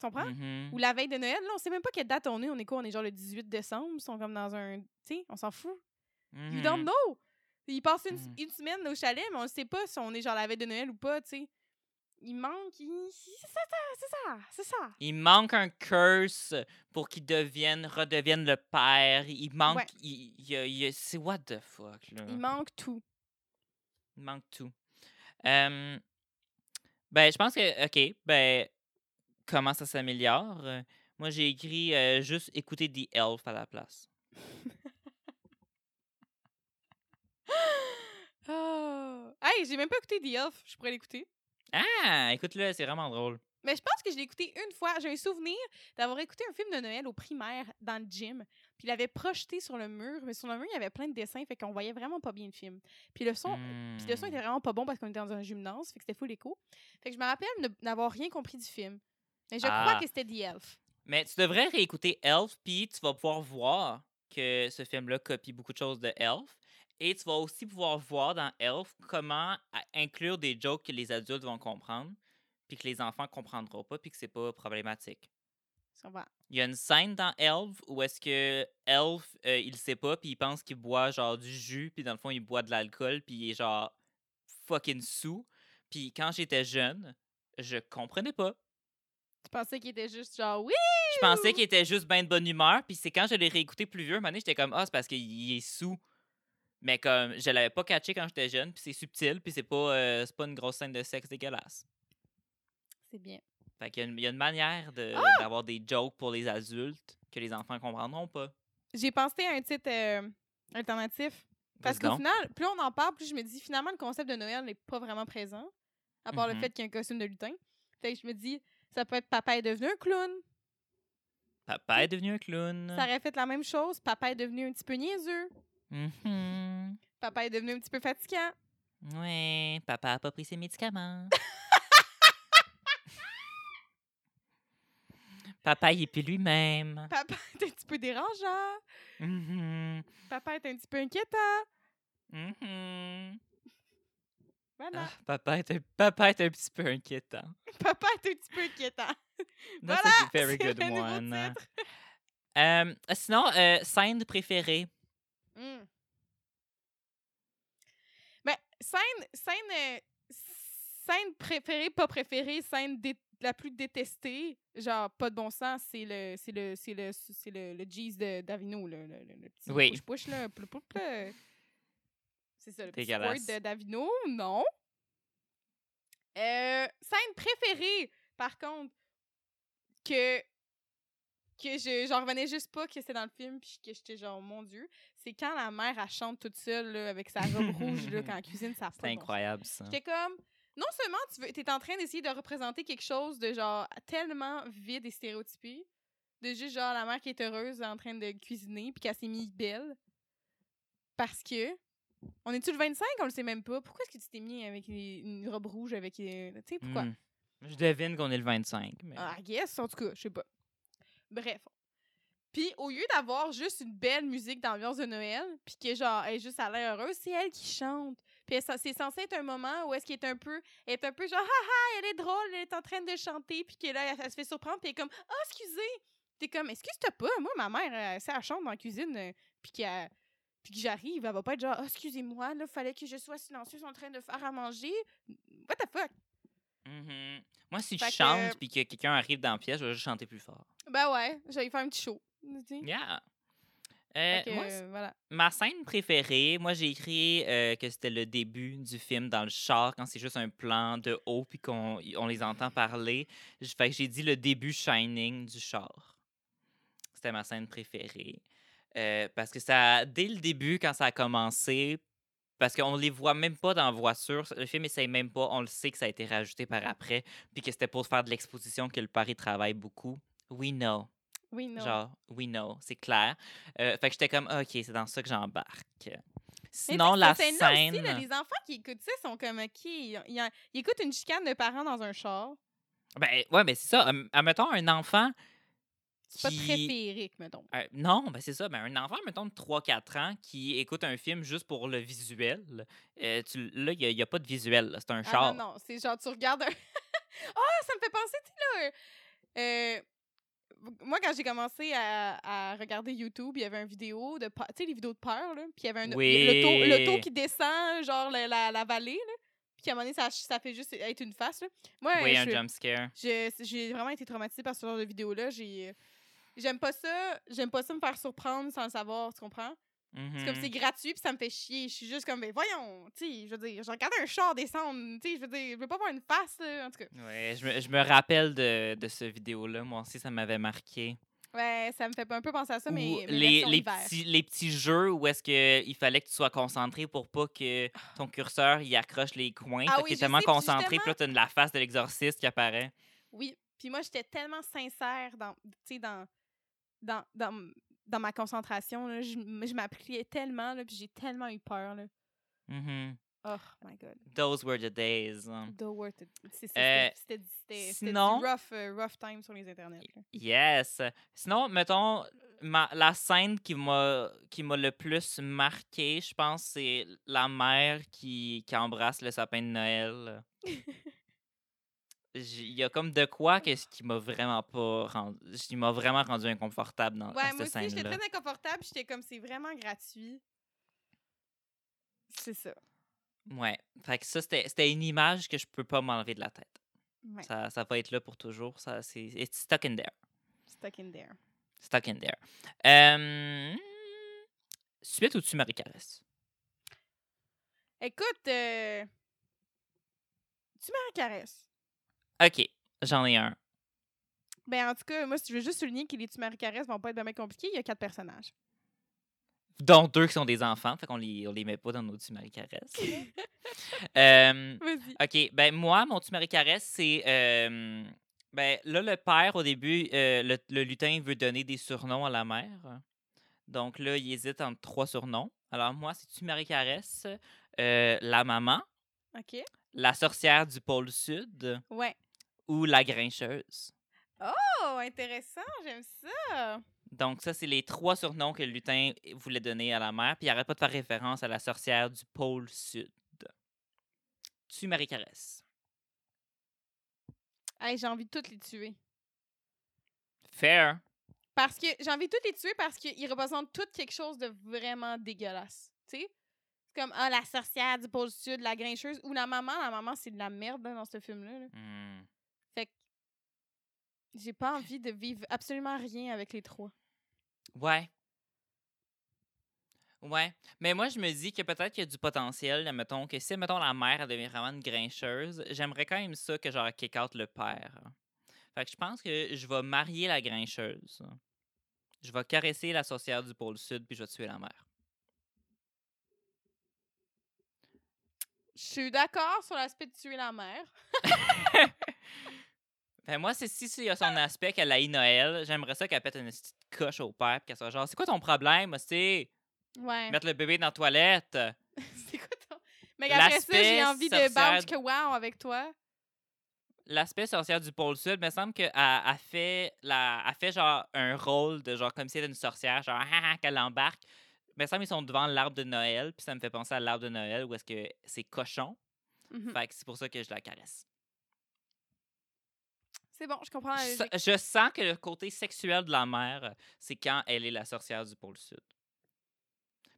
S2: Tu comprends?
S1: Mhm.
S2: Ou la veille de Noël. Là, on sait même pas quelle date on est. On est quoi? On est genre le 18 décembre. Ils sont comme dans un. Tu sais, on s'en fout. You don't
S1: Mhm.
S2: know. Ils passent une, une semaine au chalet, mais on ne sait pas si on est genre la veille de Noël ou pas, tu sais. Il manque. il- C'est ça, c'est ça, c'est ça.
S1: Il manque un curse pour qu'il devienne, redevienne le père. Il manque.
S2: Ouais.
S1: il- c'est what the fuck, là?
S2: Il manque tout.
S1: Il manque tout. Euh, ben, je pense que, OK, ben, comment ça s'améliore? Moi, j'ai écrit euh, juste écouter The Elf à la place.
S2: Oh. Hey, j'ai même pas écouté The Elf. Je pourrais l'écouter.
S1: Ah, écoute-le, c'est vraiment drôle.
S2: Mais je pense que je l'ai écouté une fois. J'ai un souvenir d'avoir écouté un film de Noël au primaire dans le gym. Puis il avait projeté sur le mur. Mais sur le mur, il y avait plein de dessins. Fait qu'on voyait vraiment pas bien le film. Puis le son, Puis le son était
S1: Hmm.
S2: vraiment pas bon parce qu'on était dans un gymnase, fait que c'était full écho. Fait que je me rappelle n'avoir rien compris du film. Mais je
S1: Ah.
S2: crois que c'était The Elf.
S1: Mais tu devrais réécouter Elf, puis tu vas pouvoir voir que ce film-là copie beaucoup de choses de Elf. Et tu vas aussi pouvoir voir dans Elf comment inclure des jokes que les adultes vont comprendre, puis que les enfants comprendront pas, puis que c'est pas problématique.
S2: Ça va.
S1: Il y a une scène dans Elf où est-ce que Elf, euh, il sait pas, puis il pense qu'il boit genre du jus, puis dans le fond, il boit de l'alcool, puis il est genre fucking sous. Puis quand j'étais jeune, je comprenais pas.
S2: Tu pensais qu'il était juste genre oui!
S1: Je pensais qu'il était juste bien de bonne humeur, puis c'est quand je l'ai réécouté plus vieux, un moment donné, j'étais comme ah, c'est parce qu'il est sous. Mais comme je l'avais pas catché quand j'étais jeune, puis c'est subtil, puis c'est pas euh, c'est pas une grosse scène de sexe dégueulasse.
S2: C'est bien.
S1: Fait qu'il y a une, il y a une manière de-
S2: Ah!
S1: d'avoir des jokes pour les adultes que les enfants comprendront pas.
S2: J'ai pensé à un titre euh, alternatif. Parce qu'au final, plus on en parle, plus je me dis finalement le concept de Noël n'est pas vraiment présent. À part le
S1: Mhm.
S2: fait qu'il y a un costume de lutin. Fait que je me dis, ça peut être papa est devenu un clown.
S1: Papa est devenu un clown.
S2: Ça aurait fait la même chose. Papa est devenu un petit peu niaiseux.
S1: Mhm.
S2: Papa est devenu un petit peu fatigant.
S1: Ouais, papa a pas pris ses médicaments. papa, il est plus lui-même.
S2: Papa est un petit peu dérangeant.
S1: Mhm.
S2: Papa est un petit peu inquiétant.
S1: Mhm.
S2: Voilà.
S1: Ah, papa, est un, papa est un petit peu inquiétant.
S2: Papa est un petit peu inquiétant. Voilà,
S1: a very
S2: c'est
S1: good
S2: le
S1: one. Euh, sinon, euh, scène préférée.
S2: Mm. Ben, scène, scène, euh, scène préférée, pas préférée, scène dé- la plus détestée, genre pas de bon sens, c'est le, c'est le, c'est le, c'est le, le Jeez de Davino, le, le, le- le petit
S1: Oui.
S2: push push là, ploup, ploup, là. C'est ça, le petit de Davino, non. Euh, scène préférée, par contre, que que je j'en revenais juste pas que c'était dans le film puis que j'étais genre mon dieu c'est quand la mère elle chante toute seule là, avec sa robe rouge là, quand elle cuisine ça
S1: C'est
S2: de bon
S1: incroyable, ça.
S2: J'étais comme non seulement tu veux t'es en train d'essayer de représenter quelque chose de genre tellement vide et stéréotypé de juste genre la mère qui est heureuse en train de cuisiner puis qu'elle s'est mise belle parce que on est-tu le 25 on le sait même pas pourquoi est-ce que tu t'es mis avec les- une robe rouge avec euh, tu sais pourquoi?
S1: Mm. Je devine qu'on est le 25. Mais...
S2: Ah, guess, en tout cas, je sais pas. Bref. Puis au lieu d'avoir juste une belle musique d'ambiance de Noël, puis que genre elle est juste à l'air heureuse, c'est elle qui chante. Puis elle- c'est censé être un moment où est-ce qu'elle est un peu elle est un peu genre haha, elle est drôle, elle est en train de chanter puis que là elle, elle se fait surprendre puis elle est comme "Ah, excusez." T'es comme "Excuse-toi pas, moi ma mère elle, elle, elle chante dans la cuisine euh, puis qu'elle puis que j'arrive, elle va pas être genre "Ah, excusez-moi, là, fallait que je sois silencieuse en train de faire à manger." What the fuck?
S1: Mhm. Moi, si
S2: Fait
S1: je
S2: que-
S1: chante puis que quelqu'un arrive dans la pièce, je vais juste chanter plus fort.
S2: Ben ouais, j'allais faire un petit show.
S1: Yeah. Euh,
S2: que,
S1: moi,
S2: euh, voilà.
S1: Ma scène préférée, moi j'ai écrit euh, que c'était le début du film dans le char quand c'est juste un plan de haut puis qu'on on les entend parler. Fait que j'ai dit le début Shining du char. C'était ma scène préférée. Euh, parce que ça, dès le début, quand ça a commencé, parce qu'on les voit même pas dans la voiture, le film essaye même pas, on le sait que ça a été rajouté par après, puis que c'était pour faire de l'exposition que le pari travaille beaucoup. We know.
S2: Oui, non.
S1: Genre, we know, c'est clair. Euh, fait que j'étais comme, OK, c'est dans ça que j'embarque. Sinon, la scène.
S2: Aussi, là, les enfants qui écoutent ça sont comme, OK, ils, ils- écoutent une chicane de parents dans un char.
S1: Ben, ouais, mais c'est ça. Admettons un enfant.
S2: C'est pas
S1: qui-
S2: très féerique, mettons.
S1: Euh, non, ben c'est ça. Ben, un enfant, mettons, de 3-4 ans qui écoute un film juste pour le visuel. euh, tu- là, il n'y a, pas de visuel. C'est un
S2: Ah
S1: char.
S2: non, non, c'est genre, tu regardes un... Ah, ça me fait penser, tu sais, là... euh, moi, quand j'ai commencé à, à regarder YouTube, il y avait une vidéo de... Tu sais, les vidéos de peur, là. Puis il y avait un...
S1: Oui.
S2: Le taux, le taux qui descend, genre, la, la, la vallée, là. Puis à un moment donné, ça, ça fait juste être une face, là. Moi,
S1: oui, un
S2: je-
S1: jump scare.
S2: Je- J'ai vraiment été traumatisée par ce genre de vidéo-là. J'ai. J'aime pas ça. J'aime pas ça me faire surprendre sans le savoir, tu comprends? C'est comme
S1: Mhm.
S2: c'est gratuit puis ça me fait chier. Je suis juste comme, mais voyons, tu sais, je veux dire, je regarde un char descendre, tu sais, je veux dire, je veux pas voir une face, là, en tout cas.
S1: Ouais, je, me, je me rappelle de, de ce vidéo-là. Moi aussi, ça m'avait marqué.
S2: Ouais, ça me fait un peu penser à ça, mais.
S1: Ou
S2: mais
S1: les, les, petits, les petits jeux où est-ce qu'il fallait que tu sois concentré pour pas que ton curseur y accroche les coins.
S2: Ah oui,
S1: t'es
S2: je
S1: tellement
S2: sais,
S1: concentré, puis
S2: justement-
S1: là, t'as de la face de l'exorciste qui apparaît.
S2: Oui. Puis moi, j'étais tellement sincère dans, tu sais, dans, dans, dans, dans ma concentration, là. Je, je m'appliquais tellement, là, puis j'ai tellement eu peur, là.
S1: Mhm.
S2: Oh my god.
S1: Those were the days. hein.
S2: The it. C'est-
S1: Euh,
S2: C'était c'était
S1: sinon-
S2: du rough, euh, rough time sur les internets. là.
S1: Yes. Sinon, mettons, ma- la scène qui m'a qui m'a le plus marqué, je pense, c'est la mère qui, qui embrasse le sapin de Noël. Il y a comme de quoi que ce qui m'a vraiment pas rendu, qui m'a vraiment rendu inconfortable dans, dans
S2: Ouais, moi
S1: cette
S2: aussi, j'étais
S1: scène-là.
S2: très inconfortable. J'étais comme, c'est vraiment gratuit. C'est ça.
S1: Ouais. Fait que ça, c'était c'était une image que je peux pas m'enlever de la tête.
S2: Ouais.
S1: Ça, ça va être là pour toujours. Ça, c'est it's stuck in there.
S2: Stuck in there.
S1: Stuck in there. Euh, suite ou tu Marie Caresse?
S2: Écoute, euh, tu m'as caresse.
S1: OK, j'en ai un.
S2: Ben, en tout cas, moi, si je veux juste souligner que les tu Marie Caresse vont pas être bien compliqués, il y a quatre personnages.
S1: Dont deux qui sont des enfants, fait qu'on les, on les met pas dans nos tu Marie Caresse. Euh. OK, ben moi, mon tu Marie Caresse, c'est. euh, ben là, le père, au début, euh, le, le lutin veut donner des surnoms à la mère. Donc là, il hésite entre trois surnoms. Alors moi, c'est tu Marie Caresse, euh, la maman,
S2: OK.
S1: la sorcière du pôle sud
S2: Ouais.
S1: Ou la grincheuse.
S2: Oh, intéressant, j'aime ça.
S1: Donc, ça, c'est les trois surnoms que le lutin voulait donner à la mère. Puis il n'arrête pas de faire référence à la sorcière du pôle sud. Tu Marie Caresse.
S2: Hey, j'ai envie de toutes les tuer.
S1: Fair.
S2: Parce que j'ai envie de toutes les tuer parce qu'ils représentent toutes quelque chose de vraiment dégueulasse. Tu sais? C'est comme ah, la sorcière du pôle sud, la grincheuse ou la maman. La maman, c'est de la merde dans ce film-là. là.
S1: Hmm.
S2: J'ai pas envie de vivre absolument rien avec les trois.
S1: Ouais. Ouais. Mais moi, je me dis que peut-être qu'il y a du potentiel. Mettons que si, mettons, la mère elle devient vraiment une grincheuse, j'aimerais quand même ça que genre kick out le père. Fait que je pense que je vais marier la grincheuse. Je vais caresser la sorcière du pôle sud, puis je vais tuer la mère.
S2: Je suis d'accord sur l'aspect de tuer la mère.
S1: Ben moi, c'est si il y a son aspect qu'elle haït Noël, j'aimerais ça qu'elle pète une petite coche au père, puis qu'elle soit genre, c'est quoi ton problème, c'est
S2: Ouais.
S1: mettre le bébé dans la toilette?
S2: c'est quoi ton... Mais après ça, j'ai envie de bounce que wow avec toi.
S1: l'aspect sorcière du pôle sud, me semble qu'elle a fait, la, a fait genre un rôle de genre comme si elle était une sorcière, genre ah, ah, qu'elle embarque. Me semble qu'ils sont devant l'arbre de Noël, puis ça me fait penser à l'arbre de Noël où est-ce que c'est cochon.
S2: Mhm.
S1: Fait que c'est pour ça que je la caresse.
S2: C'est bon, je comprends la
S1: Je,
S2: logique.
S1: sa- je sens que le côté sexuel de la mère, euh, c'est quand elle est la sorcière du pôle sud.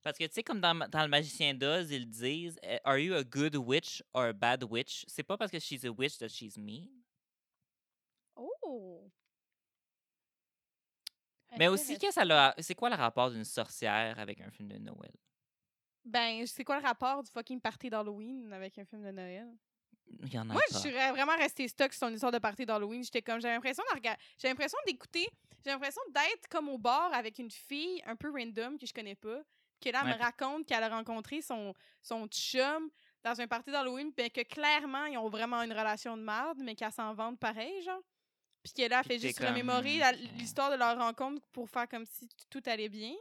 S1: Parce que, tu sais, comme dans, dans Le Magicien d'Oz, ils disent eh, Are you a good witch or a bad witch? C'est pas parce que she's a witch that she's mean.
S2: Oh!
S1: Mais aussi, que ça c'est quoi le rapport d'une sorcière avec un film de Noël?
S2: Ben, c'est quoi le rapport du fucking party d'Halloween avec un film de Noël?
S1: Il y en a
S2: Moi,
S1: pas.
S2: je suis vraiment restée stock sur son histoire de party d'Halloween. J'étais comme, j'ai l'impression j'ai d'écouter, j'ai l'impression d'être comme au bar avec une fille un peu random que je connais pas, que là,
S1: Ouais,
S2: me raconte qu'elle a rencontré son, son chum dans un party d'Halloween, puis que clairement, ils ont vraiment une relation de merde, mais qu'elle s'en vante pareil, genre. Puis que là, elle fait juste
S1: comme,
S2: remémorer l'histoire de leur rencontre pour faire comme si tout allait bien.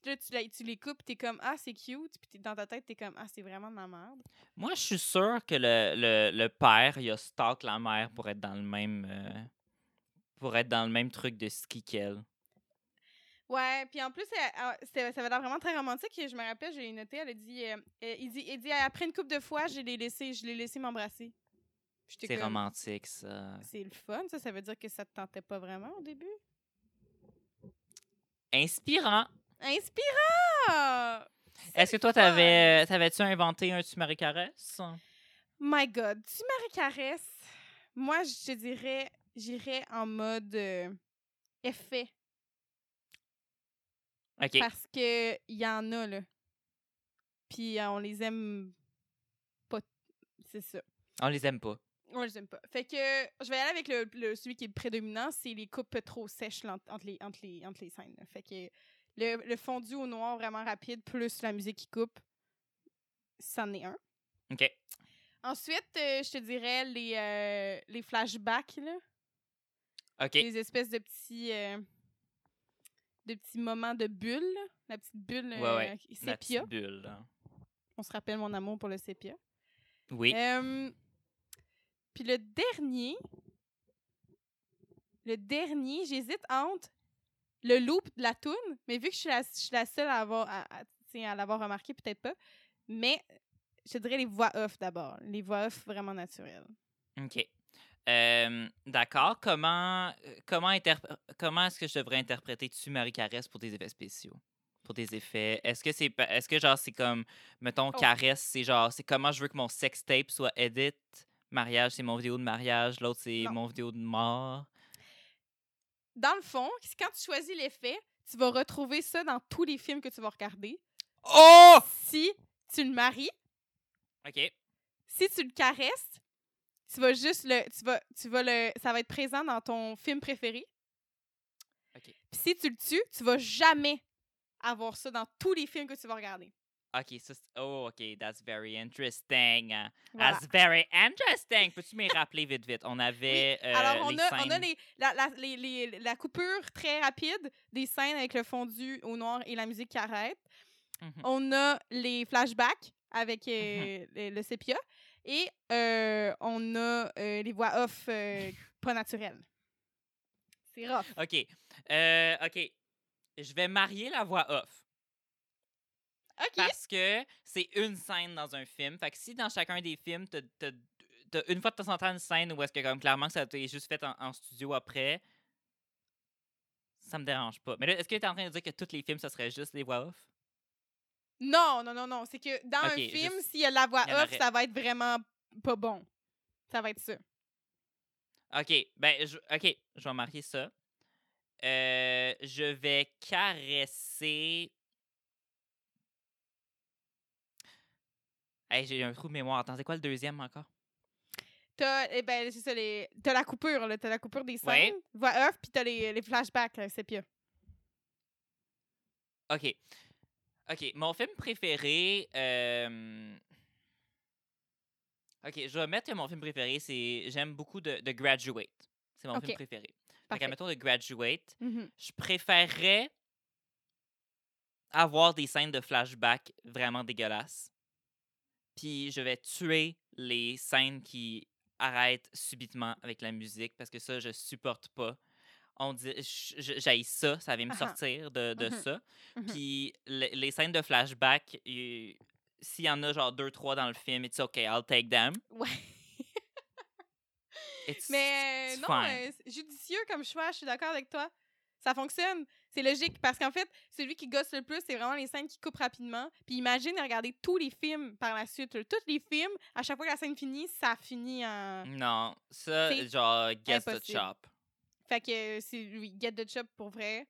S2: Puis là, tu, la- tu l'écoutes, puis t'es comme, ah, c'est cute. Puis dans ta tête, t'es comme, ah, c'est vraiment de ma merde.
S1: Moi, je suis sûr que le, le, le père, il a stalk la mère pour être dans le même. euh, pour être dans le même truc de ski qu'elle.
S2: Ouais, puis en plus, elle- elle- c'était- ça avait l'air vraiment très romantique. Et je me rappelle, j'ai noté, elle a dit, euh, il dit, il dit, après une couple de fois, je l'ai laissé, je l'ai laissé m'embrasser.
S1: C'est
S2: comme,
S1: romantique, ça.
S2: C'est le fun, ça. Ça veut dire que ça te tentait pas vraiment au début?
S1: Inspirant.
S2: Inspirant!
S1: Est-ce que toi, t'avais, t'avais-tu inventé un Tu Marie Caresse?
S2: My God, tu Marie Caresse. Moi, je te dirais, j'irais en mode euh, effet.
S1: OK.
S2: Parce que il y en a, là. Puis euh, on les aime pas. C'est ça.
S1: On les aime pas.
S2: Moi, je l'aime pas. Fait que je vais aller avec le, le- celui qui est prédominant, c'est les coupes trop sèches là, entre, entre les, entre, les, entre les scènes. là. Fait que le, le fondu au noir vraiment rapide, plus la musique qui coupe, c'en est un.
S1: OK.
S2: Ensuite, euh, je te dirais les, euh, les flashbacks, là.
S1: OK.
S2: Les espèces de petits, euh, de petits moments de bulle. La petite bulle
S1: Ouais. La petite bulle.
S2: On se rappelle mon amour pour le sépia.
S1: Oui.
S2: Puis le dernier, le dernier, j'hésite entre le loop de la toune, mais vu que je suis la, je suis la seule à avoir à, à- tu sais, à l'avoir remarqué, peut-être pas. Mais je dirais les voix off d'abord, les voix off vraiment naturelles.
S1: OK. Euh, D'accord. Comment, comment, comment est-ce que je devrais interpréter Tu Marie Caresse pour des effets spéciaux? Pour des effets? Est-ce que c'est est-ce que genre c'est comme mettons
S2: Oh.
S1: caresse, c'est genre c'est comment je veux que mon sex tape soit edit. Mariage, c'est mon vidéo de mariage, l'autre c'est mon vidéo de mort?
S2: Dans le fond, quand tu choisis l'effet, tu vas retrouver ça dans tous les films que tu vas regarder.
S1: Oh!
S2: Si tu le maries,
S1: OK.
S2: si tu le caresses, tu vas juste le. Tu vas, tu vas le. Ça va être présent dans ton film préféré.
S1: OK.
S2: Puis si tu le tues, tu vas jamais avoir ça dans tous les films que tu vas regarder.
S1: OK, ça, c'est- oh, OK, that's very interesting. uh,
S2: Voilà.
S1: That's very interesting. Peux-tu me rappeler vite, vite? On avait euh,
S2: Alors, on
S1: les
S2: a, on a les, la, la, les- les- la coupure très rapide des scènes avec le fondu au noir et la musique qui arrête.
S1: Mhm.
S2: On a les flashbacks avec euh, le, le sépia. Et euh, on a euh, les voix off euh, pas naturelles. C'est rough.
S1: OK. Euh, OK. Je vais marier la voix off.
S2: OK.
S1: Parce que c'est une scène dans un film. Fait que si dans chacun des films, t'as, t'as- t'as une fois de temps en temps une scène où est-ce que comme clairement ça a été juste fait en, en studio après, ça me dérange pas. Mais là, est-ce que tu es en train de dire que tous les films, ça serait juste les voix off?
S2: Non, non, non, non. C'est que dans un film,
S1: juste-
S2: s'il y a la voix off,
S1: aurait.
S2: ça va être vraiment pas bon. Ça va être ça.
S1: OK. Ben, je, OK. Je vais marquer ça. Euh, je vais caresser. Hey, j'ai un trou de mémoire. Attends, c'est quoi le deuxième encore?
S2: T'as, eh ben, c'est ça, les... t'as la coupure, là. T'as la coupure des
S1: Ouais.
S2: scènes, voix off, puis t'as les, les flashbacks, là, sépia.
S1: OK. OK. Mon film préféré. euh, OK, je vais mettre que mon film préféré, c'est. J'aime beaucoup de, de Graduate. C'est mon film préféré. Fait qu'à mettons de Graduate,
S2: Mhm.
S1: je préférerais avoir des scènes de flashback vraiment dégueulasses. Puis je vais tuer les scènes qui arrête subitement avec la musique parce que ça, je supporte pas. On dit, j'aille ça, ça vient me
S2: Ah
S1: sortir de, de
S2: Mhm.
S1: ça.
S2: Mhm.
S1: Puis le- les scènes de flashback, s'il y en a genre deux, trois dans le film, it's okay, I'll take them.
S2: Ouais.
S1: It's,
S2: Mais
S1: it's
S2: non,
S1: fine.
S2: euh, c'est judicieux comme choix, je suis d'accord avec toi. Ça fonctionne. C'est logique parce qu'en fait, celui qui gosse le plus, c'est vraiment les scènes qui coupent rapidement. Puis imagine regarder tous les films par la suite. Tous les films, à chaque fois que la scène finit, ça finit en.
S1: Non, ça, genre, guess the chop.
S2: Fait que c'est lui, Get the Chop pour vrai.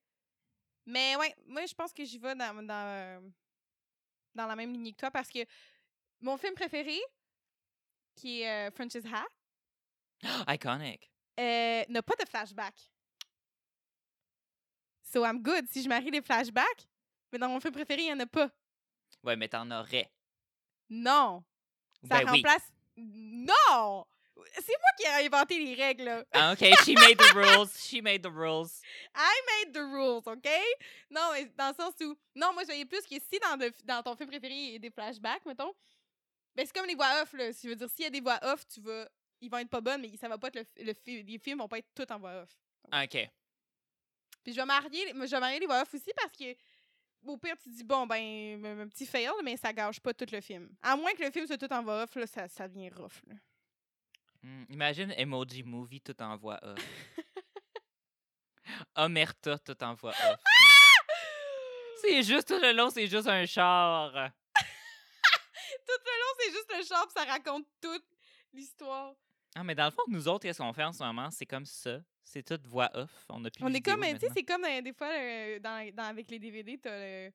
S2: Mais ouais, moi je pense que j'y vais dans, dans, euh, dans la même lignée que toi parce que mon film préféré, qui est euh, French's Hat,
S1: Iconic.
S2: euh, n'a pas de flashback. So I'm good. Si je marie les flashbacks, mais dans mon film préféré, il n'y en a pas.
S1: Ouais, mais t'en aurais.
S2: Non. Ça
S1: Ben oui.
S2: remplace. Non! C'est moi qui ai inventé les règles, là.
S1: Ah, OK, she made the rules. She made the rules.
S2: I made the rules, OK? Non, mais dans le sens où. Non, moi, je voyais plus que si dans, dans ton film préféré, il y a des flashbacks, mettons. Ben, c'est comme les voix off, là. Je veux dire, s'il y a des voix off, tu vas. Ils vont être pas bonnes, mais ça va pas être le, le Les films vont pas être tous en voix off.
S1: OK.
S2: Puis je vais marier, je vais marier les voix off aussi parce que. Au pire, tu dis, bon, ben, un un petit fail, mais ça gâche pas tout le film. À moins que le film soit tout en voix off, là, ça, ça devient rough, là.
S1: Hmm, imagine Emoji Movie tout en voix off. Omerta tout en voix off. c'est juste tout le long, c'est juste un char.
S2: Tout le long, c'est juste le char, puis ça raconte toute l'histoire.
S1: Ah, mais dans le fond, nous autres, qu'est-ce qu'on fait en ce moment? C'est comme ça. C'est toute voix off. On a plus
S2: On est comme, tu sais, c'est comme euh, des fois, euh, dans, dans- avec les DVD, t'as le-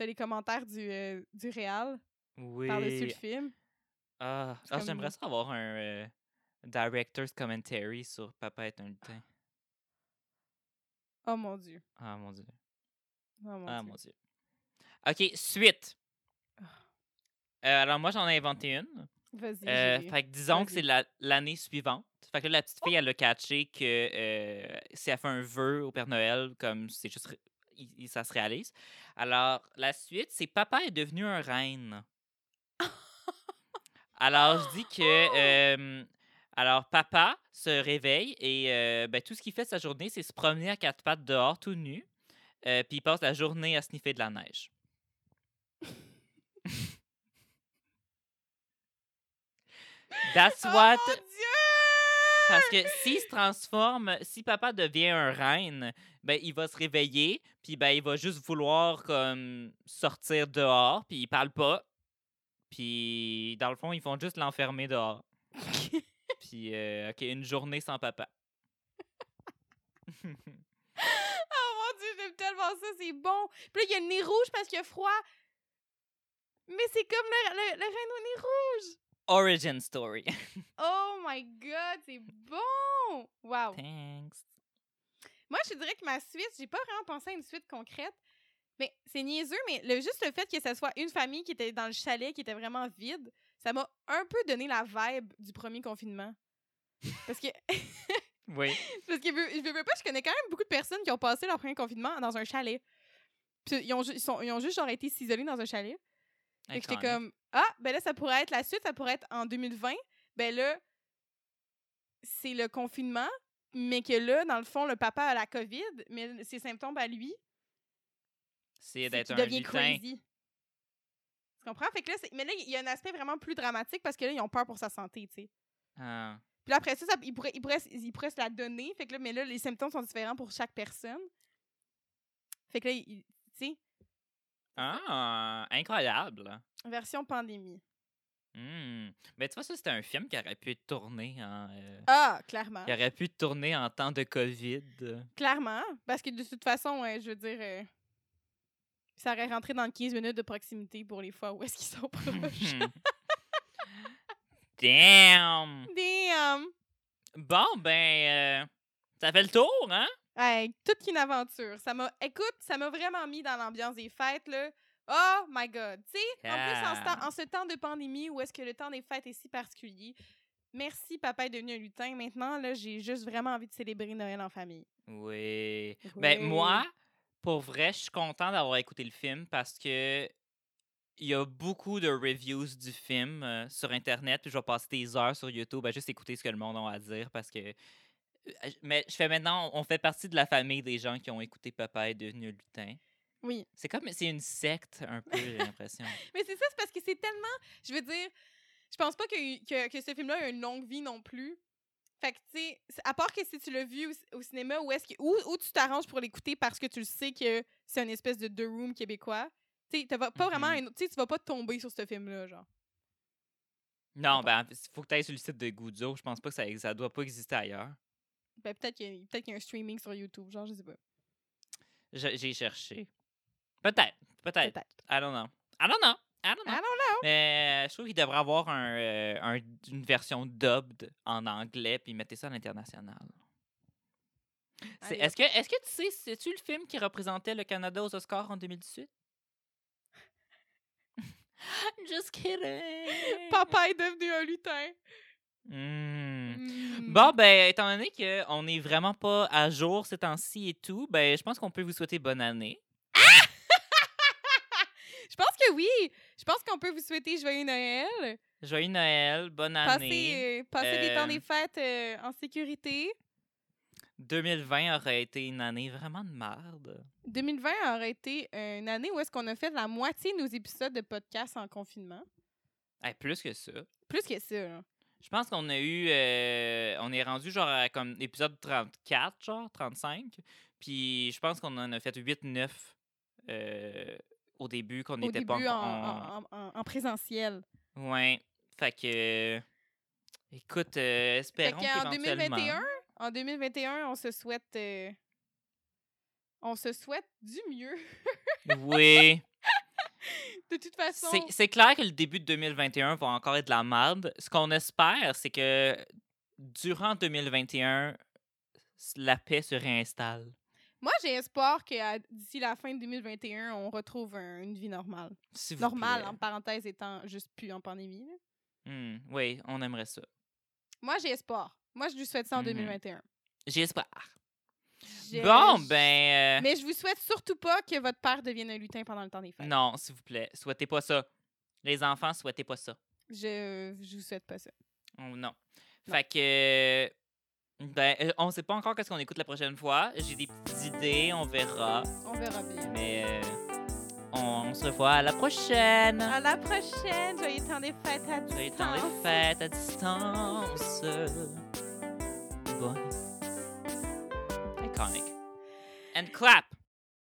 S2: les commentaires du, euh, du réal par-dessus le
S1: Oui.
S2: film.
S1: Ah, ah,
S2: comme-
S1: j'aimerais ça avoir un euh, director's commentary sur Papa est un lutin.
S2: Oh mon Dieu.
S1: Ah, mon Dieu.
S2: Oh mon
S1: Ah,
S2: Dieu.
S1: mon Dieu. OK, suite. Euh, alors, moi, j'en ai inventé une.
S2: Vas-y.
S1: Euh, fait que disons que c'est la- l'année suivante. Fait que là, la petite fille, elle a catché que euh, si elle fait un vœu au Père Noël, comme c'est juste. il- ça se réalise. Alors, la suite, c'est Papa est devenu un reine. Alors, je dis que. euh, alors, papa se réveille et euh, ben, tout ce qu'il fait sa journée, c'est se promener à quatre pattes dehors, tout nu. Puis il passe la journée à sniffer de la neige. That's
S2: Oh
S1: what.
S2: mon Dieu!
S1: Parce que s'il se transforme, si papa devient un reine, ben il va se réveiller, puis ben il va juste vouloir comme sortir dehors, puis il parle pas. Puis dans le fond, ils font juste l'enfermer dehors. puis euh, OK, une journée sans papa.
S2: Oh mon Dieu, j'aime tellement ça, c'est bon. Puis là, il y a le nez rouge parce qu'il y a froid. Mais c'est comme le, le, le reine au nez rouge.
S1: Origin story.
S2: Oh my god, c'est bon! Wow.
S1: Thanks.
S2: Moi, je dirais que ma suite, j'ai pas vraiment pensé à une suite concrète. Mais c'est niaiseux, mais le, juste le fait que ce soit une famille qui était dans le chalet, qui était vraiment vide, ça m'a un peu donné la vibe du premier confinement. Parce que,
S1: Oui.
S2: parce que je veux, veux pas, je connais quand même beaucoup de personnes qui ont passé leur premier confinement dans un chalet. Puis ils ont, ils sont, ils ont juste genre été s'isoler dans un chalet. Fait que j'étais comme, ah, ben là, ça pourrait être la suite, ça pourrait être en 2020. Ben là, c'est le confinement, mais que là, dans le fond, le papa a la COVID, mais ses symptômes à lui,
S1: C'est d'être un
S2: devient
S1: lutin.
S2: crazy. Tu comprends? Fait que là, mais là, il y a un aspect vraiment plus dramatique parce que là, ils ont peur pour sa santé, tu sais.
S1: Ah.
S2: Puis là, après ça, ça il, pourrait, il, pourrait, il pourrait se la donner. Fait que là, mais là, les symptômes sont différents pour chaque personne. Fait que là, tu sais,
S1: Ah, incroyable.
S2: version pandémie.
S1: Hmm. Ben, tu vois, ça, c'était un film qui aurait pu être tourné en. euh,
S2: Ah, clairement.
S1: qui aurait pu tourner en temps de COVID.
S2: Clairement. Parce que de toute façon, euh, je veux dire, euh, ça aurait rentré dans le 15 minutes de proximité pour les fois où est-ce qu'ils sont proches.
S1: Damn!
S2: Damn!
S1: Bon, ben, euh, ça fait le tour, hein?
S2: Hey, toute une aventure. Ça m'a, écoute, ça m'a vraiment mis dans l'ambiance des fêtes, là. Oh my God! Tu sais, en plus, en ce, temps,
S1: Yeah.
S2: en ce temps de pandémie où est-ce que le temps des fêtes est si particulier, merci, papa est devenu un lutin. Maintenant, là, j'ai juste vraiment envie de célébrer Noël en famille.
S1: Oui. Ben, moi, pour vrai, je suis content d'avoir écouté le film parce que il y a beaucoup de reviews du film euh, sur Internet, puis je vais passer des heures sur YouTube à juste écouter ce que le monde a à dire parce que. Euh, Mais je fais maintenant, on fait partie de la famille des gens qui ont écouté Papa est devenu lutin.
S2: Oui.
S1: C'est comme, c'est une secte un peu, j'ai l'impression.
S2: Mais c'est ça, c'est parce que c'est tellement. Je veux dire, je pense pas que, que, que ce film-là a une longue vie non plus. Fait que, tu sais, à part que si tu l'as vu au, au cinéma, où est-ce que. Où, où tu t'arranges pour l'écouter parce que tu le sais que c'est une espèce de deux room québécois. Tu sais, vraiment.
S1: Mhm.
S2: un- Tu sais, tu vas pas tomber sur ce film-là, genre.
S1: Non, ben, il faut que tu ailles sur le site de Goudzo. Je pense pas que ça, ça doit pas exister ailleurs.
S2: Ben, peut-être qu'il y, qu'il y a un streaming sur YouTube, genre, je sais pas.
S1: J'ai cherché. Peut-être, peut-être.
S2: Peut-être.
S1: I don't know. I don't know. I don't know.
S2: I don't know.
S1: Mais euh, je trouve qu'il devrait avoir un, euh, un- une version dubbed en anglais puis mettez ça à l'international. Est-ce que, est que tu sais, c'est-tu le film qui représentait le Canada aux Oscars en 2018? Just kidding!
S2: Papa est devenu un lutin.
S1: Hmm.
S2: Mm.
S1: Bon, ben, étant donné qu'on n'est vraiment pas à jour ces temps-ci et tout, ben, je pense qu'on peut vous souhaiter bonne année.
S2: Je pense que oui. Je pense qu'on peut vous souhaiter joyeux Noël.
S1: Joyeux Noël, bonne année.
S2: Euh, passer des temps
S1: Euh,
S2: des fêtes euh, en sécurité.
S1: 2020 aurait été une année vraiment de merde.
S2: 2020 aurait été une année où est-ce qu'on a fait la moitié de nos épisodes de podcast en confinement.
S1: Eh, plus que ça.
S2: Plus que ça, là.
S1: Je pense qu'on a eu. euh, on est rendu genre à comme épisode 34, genre 35. Puis je pense qu'on en a fait 8-9 euh, au début, qu'on n'était pas
S2: en,
S1: encore.
S2: en- en- en présentiel.
S1: Ouais. Fait que. écoute, euh,
S2: Fait
S1: espérons
S2: qu'en
S1: qu'éventuellement.
S2: 2021, en 2021, on se souhaite... euh, on se souhaite du mieux.
S1: Oui.
S2: de toute façon...
S1: C'est- clair que le début de 2021 va encore être de la merde. Ce qu'on espère, c'est que durant 2021, s- la paix se réinstalle.
S2: Moi, j'ai espoir que d'ici la fin de 2021, on retrouve un- une vie normale. Normale, en parenthèse, étant juste plus en pandémie.
S1: Hmm, oui, on aimerait ça.
S2: Moi, j'ai espoir. Moi, je lui souhaite ça en
S1: Mhm.
S2: 2021.
S1: J'espère. Bon, ben. euh,
S2: Mais je vous souhaite surtout pas que votre père devienne un lutin pendant le temps des fêtes.
S1: Non, s'il vous plaît, souhaitez pas ça. Les enfants, souhaitez pas ça.
S2: Je, je vous souhaite pas ça.
S1: Oh, non. Fait que. euh, Ben, euh, on sait pas encore qu'est-ce qu'on écoute la prochaine fois. J'ai des petites idées, on verra.
S2: On verra bien.
S1: Mais euh, on, on se revoit à la prochaine.
S2: À la prochaine. Joyeux temps des fêtes à distance.
S1: Joyeux temps des fêtes à distance. Bye. Iconic. And clap.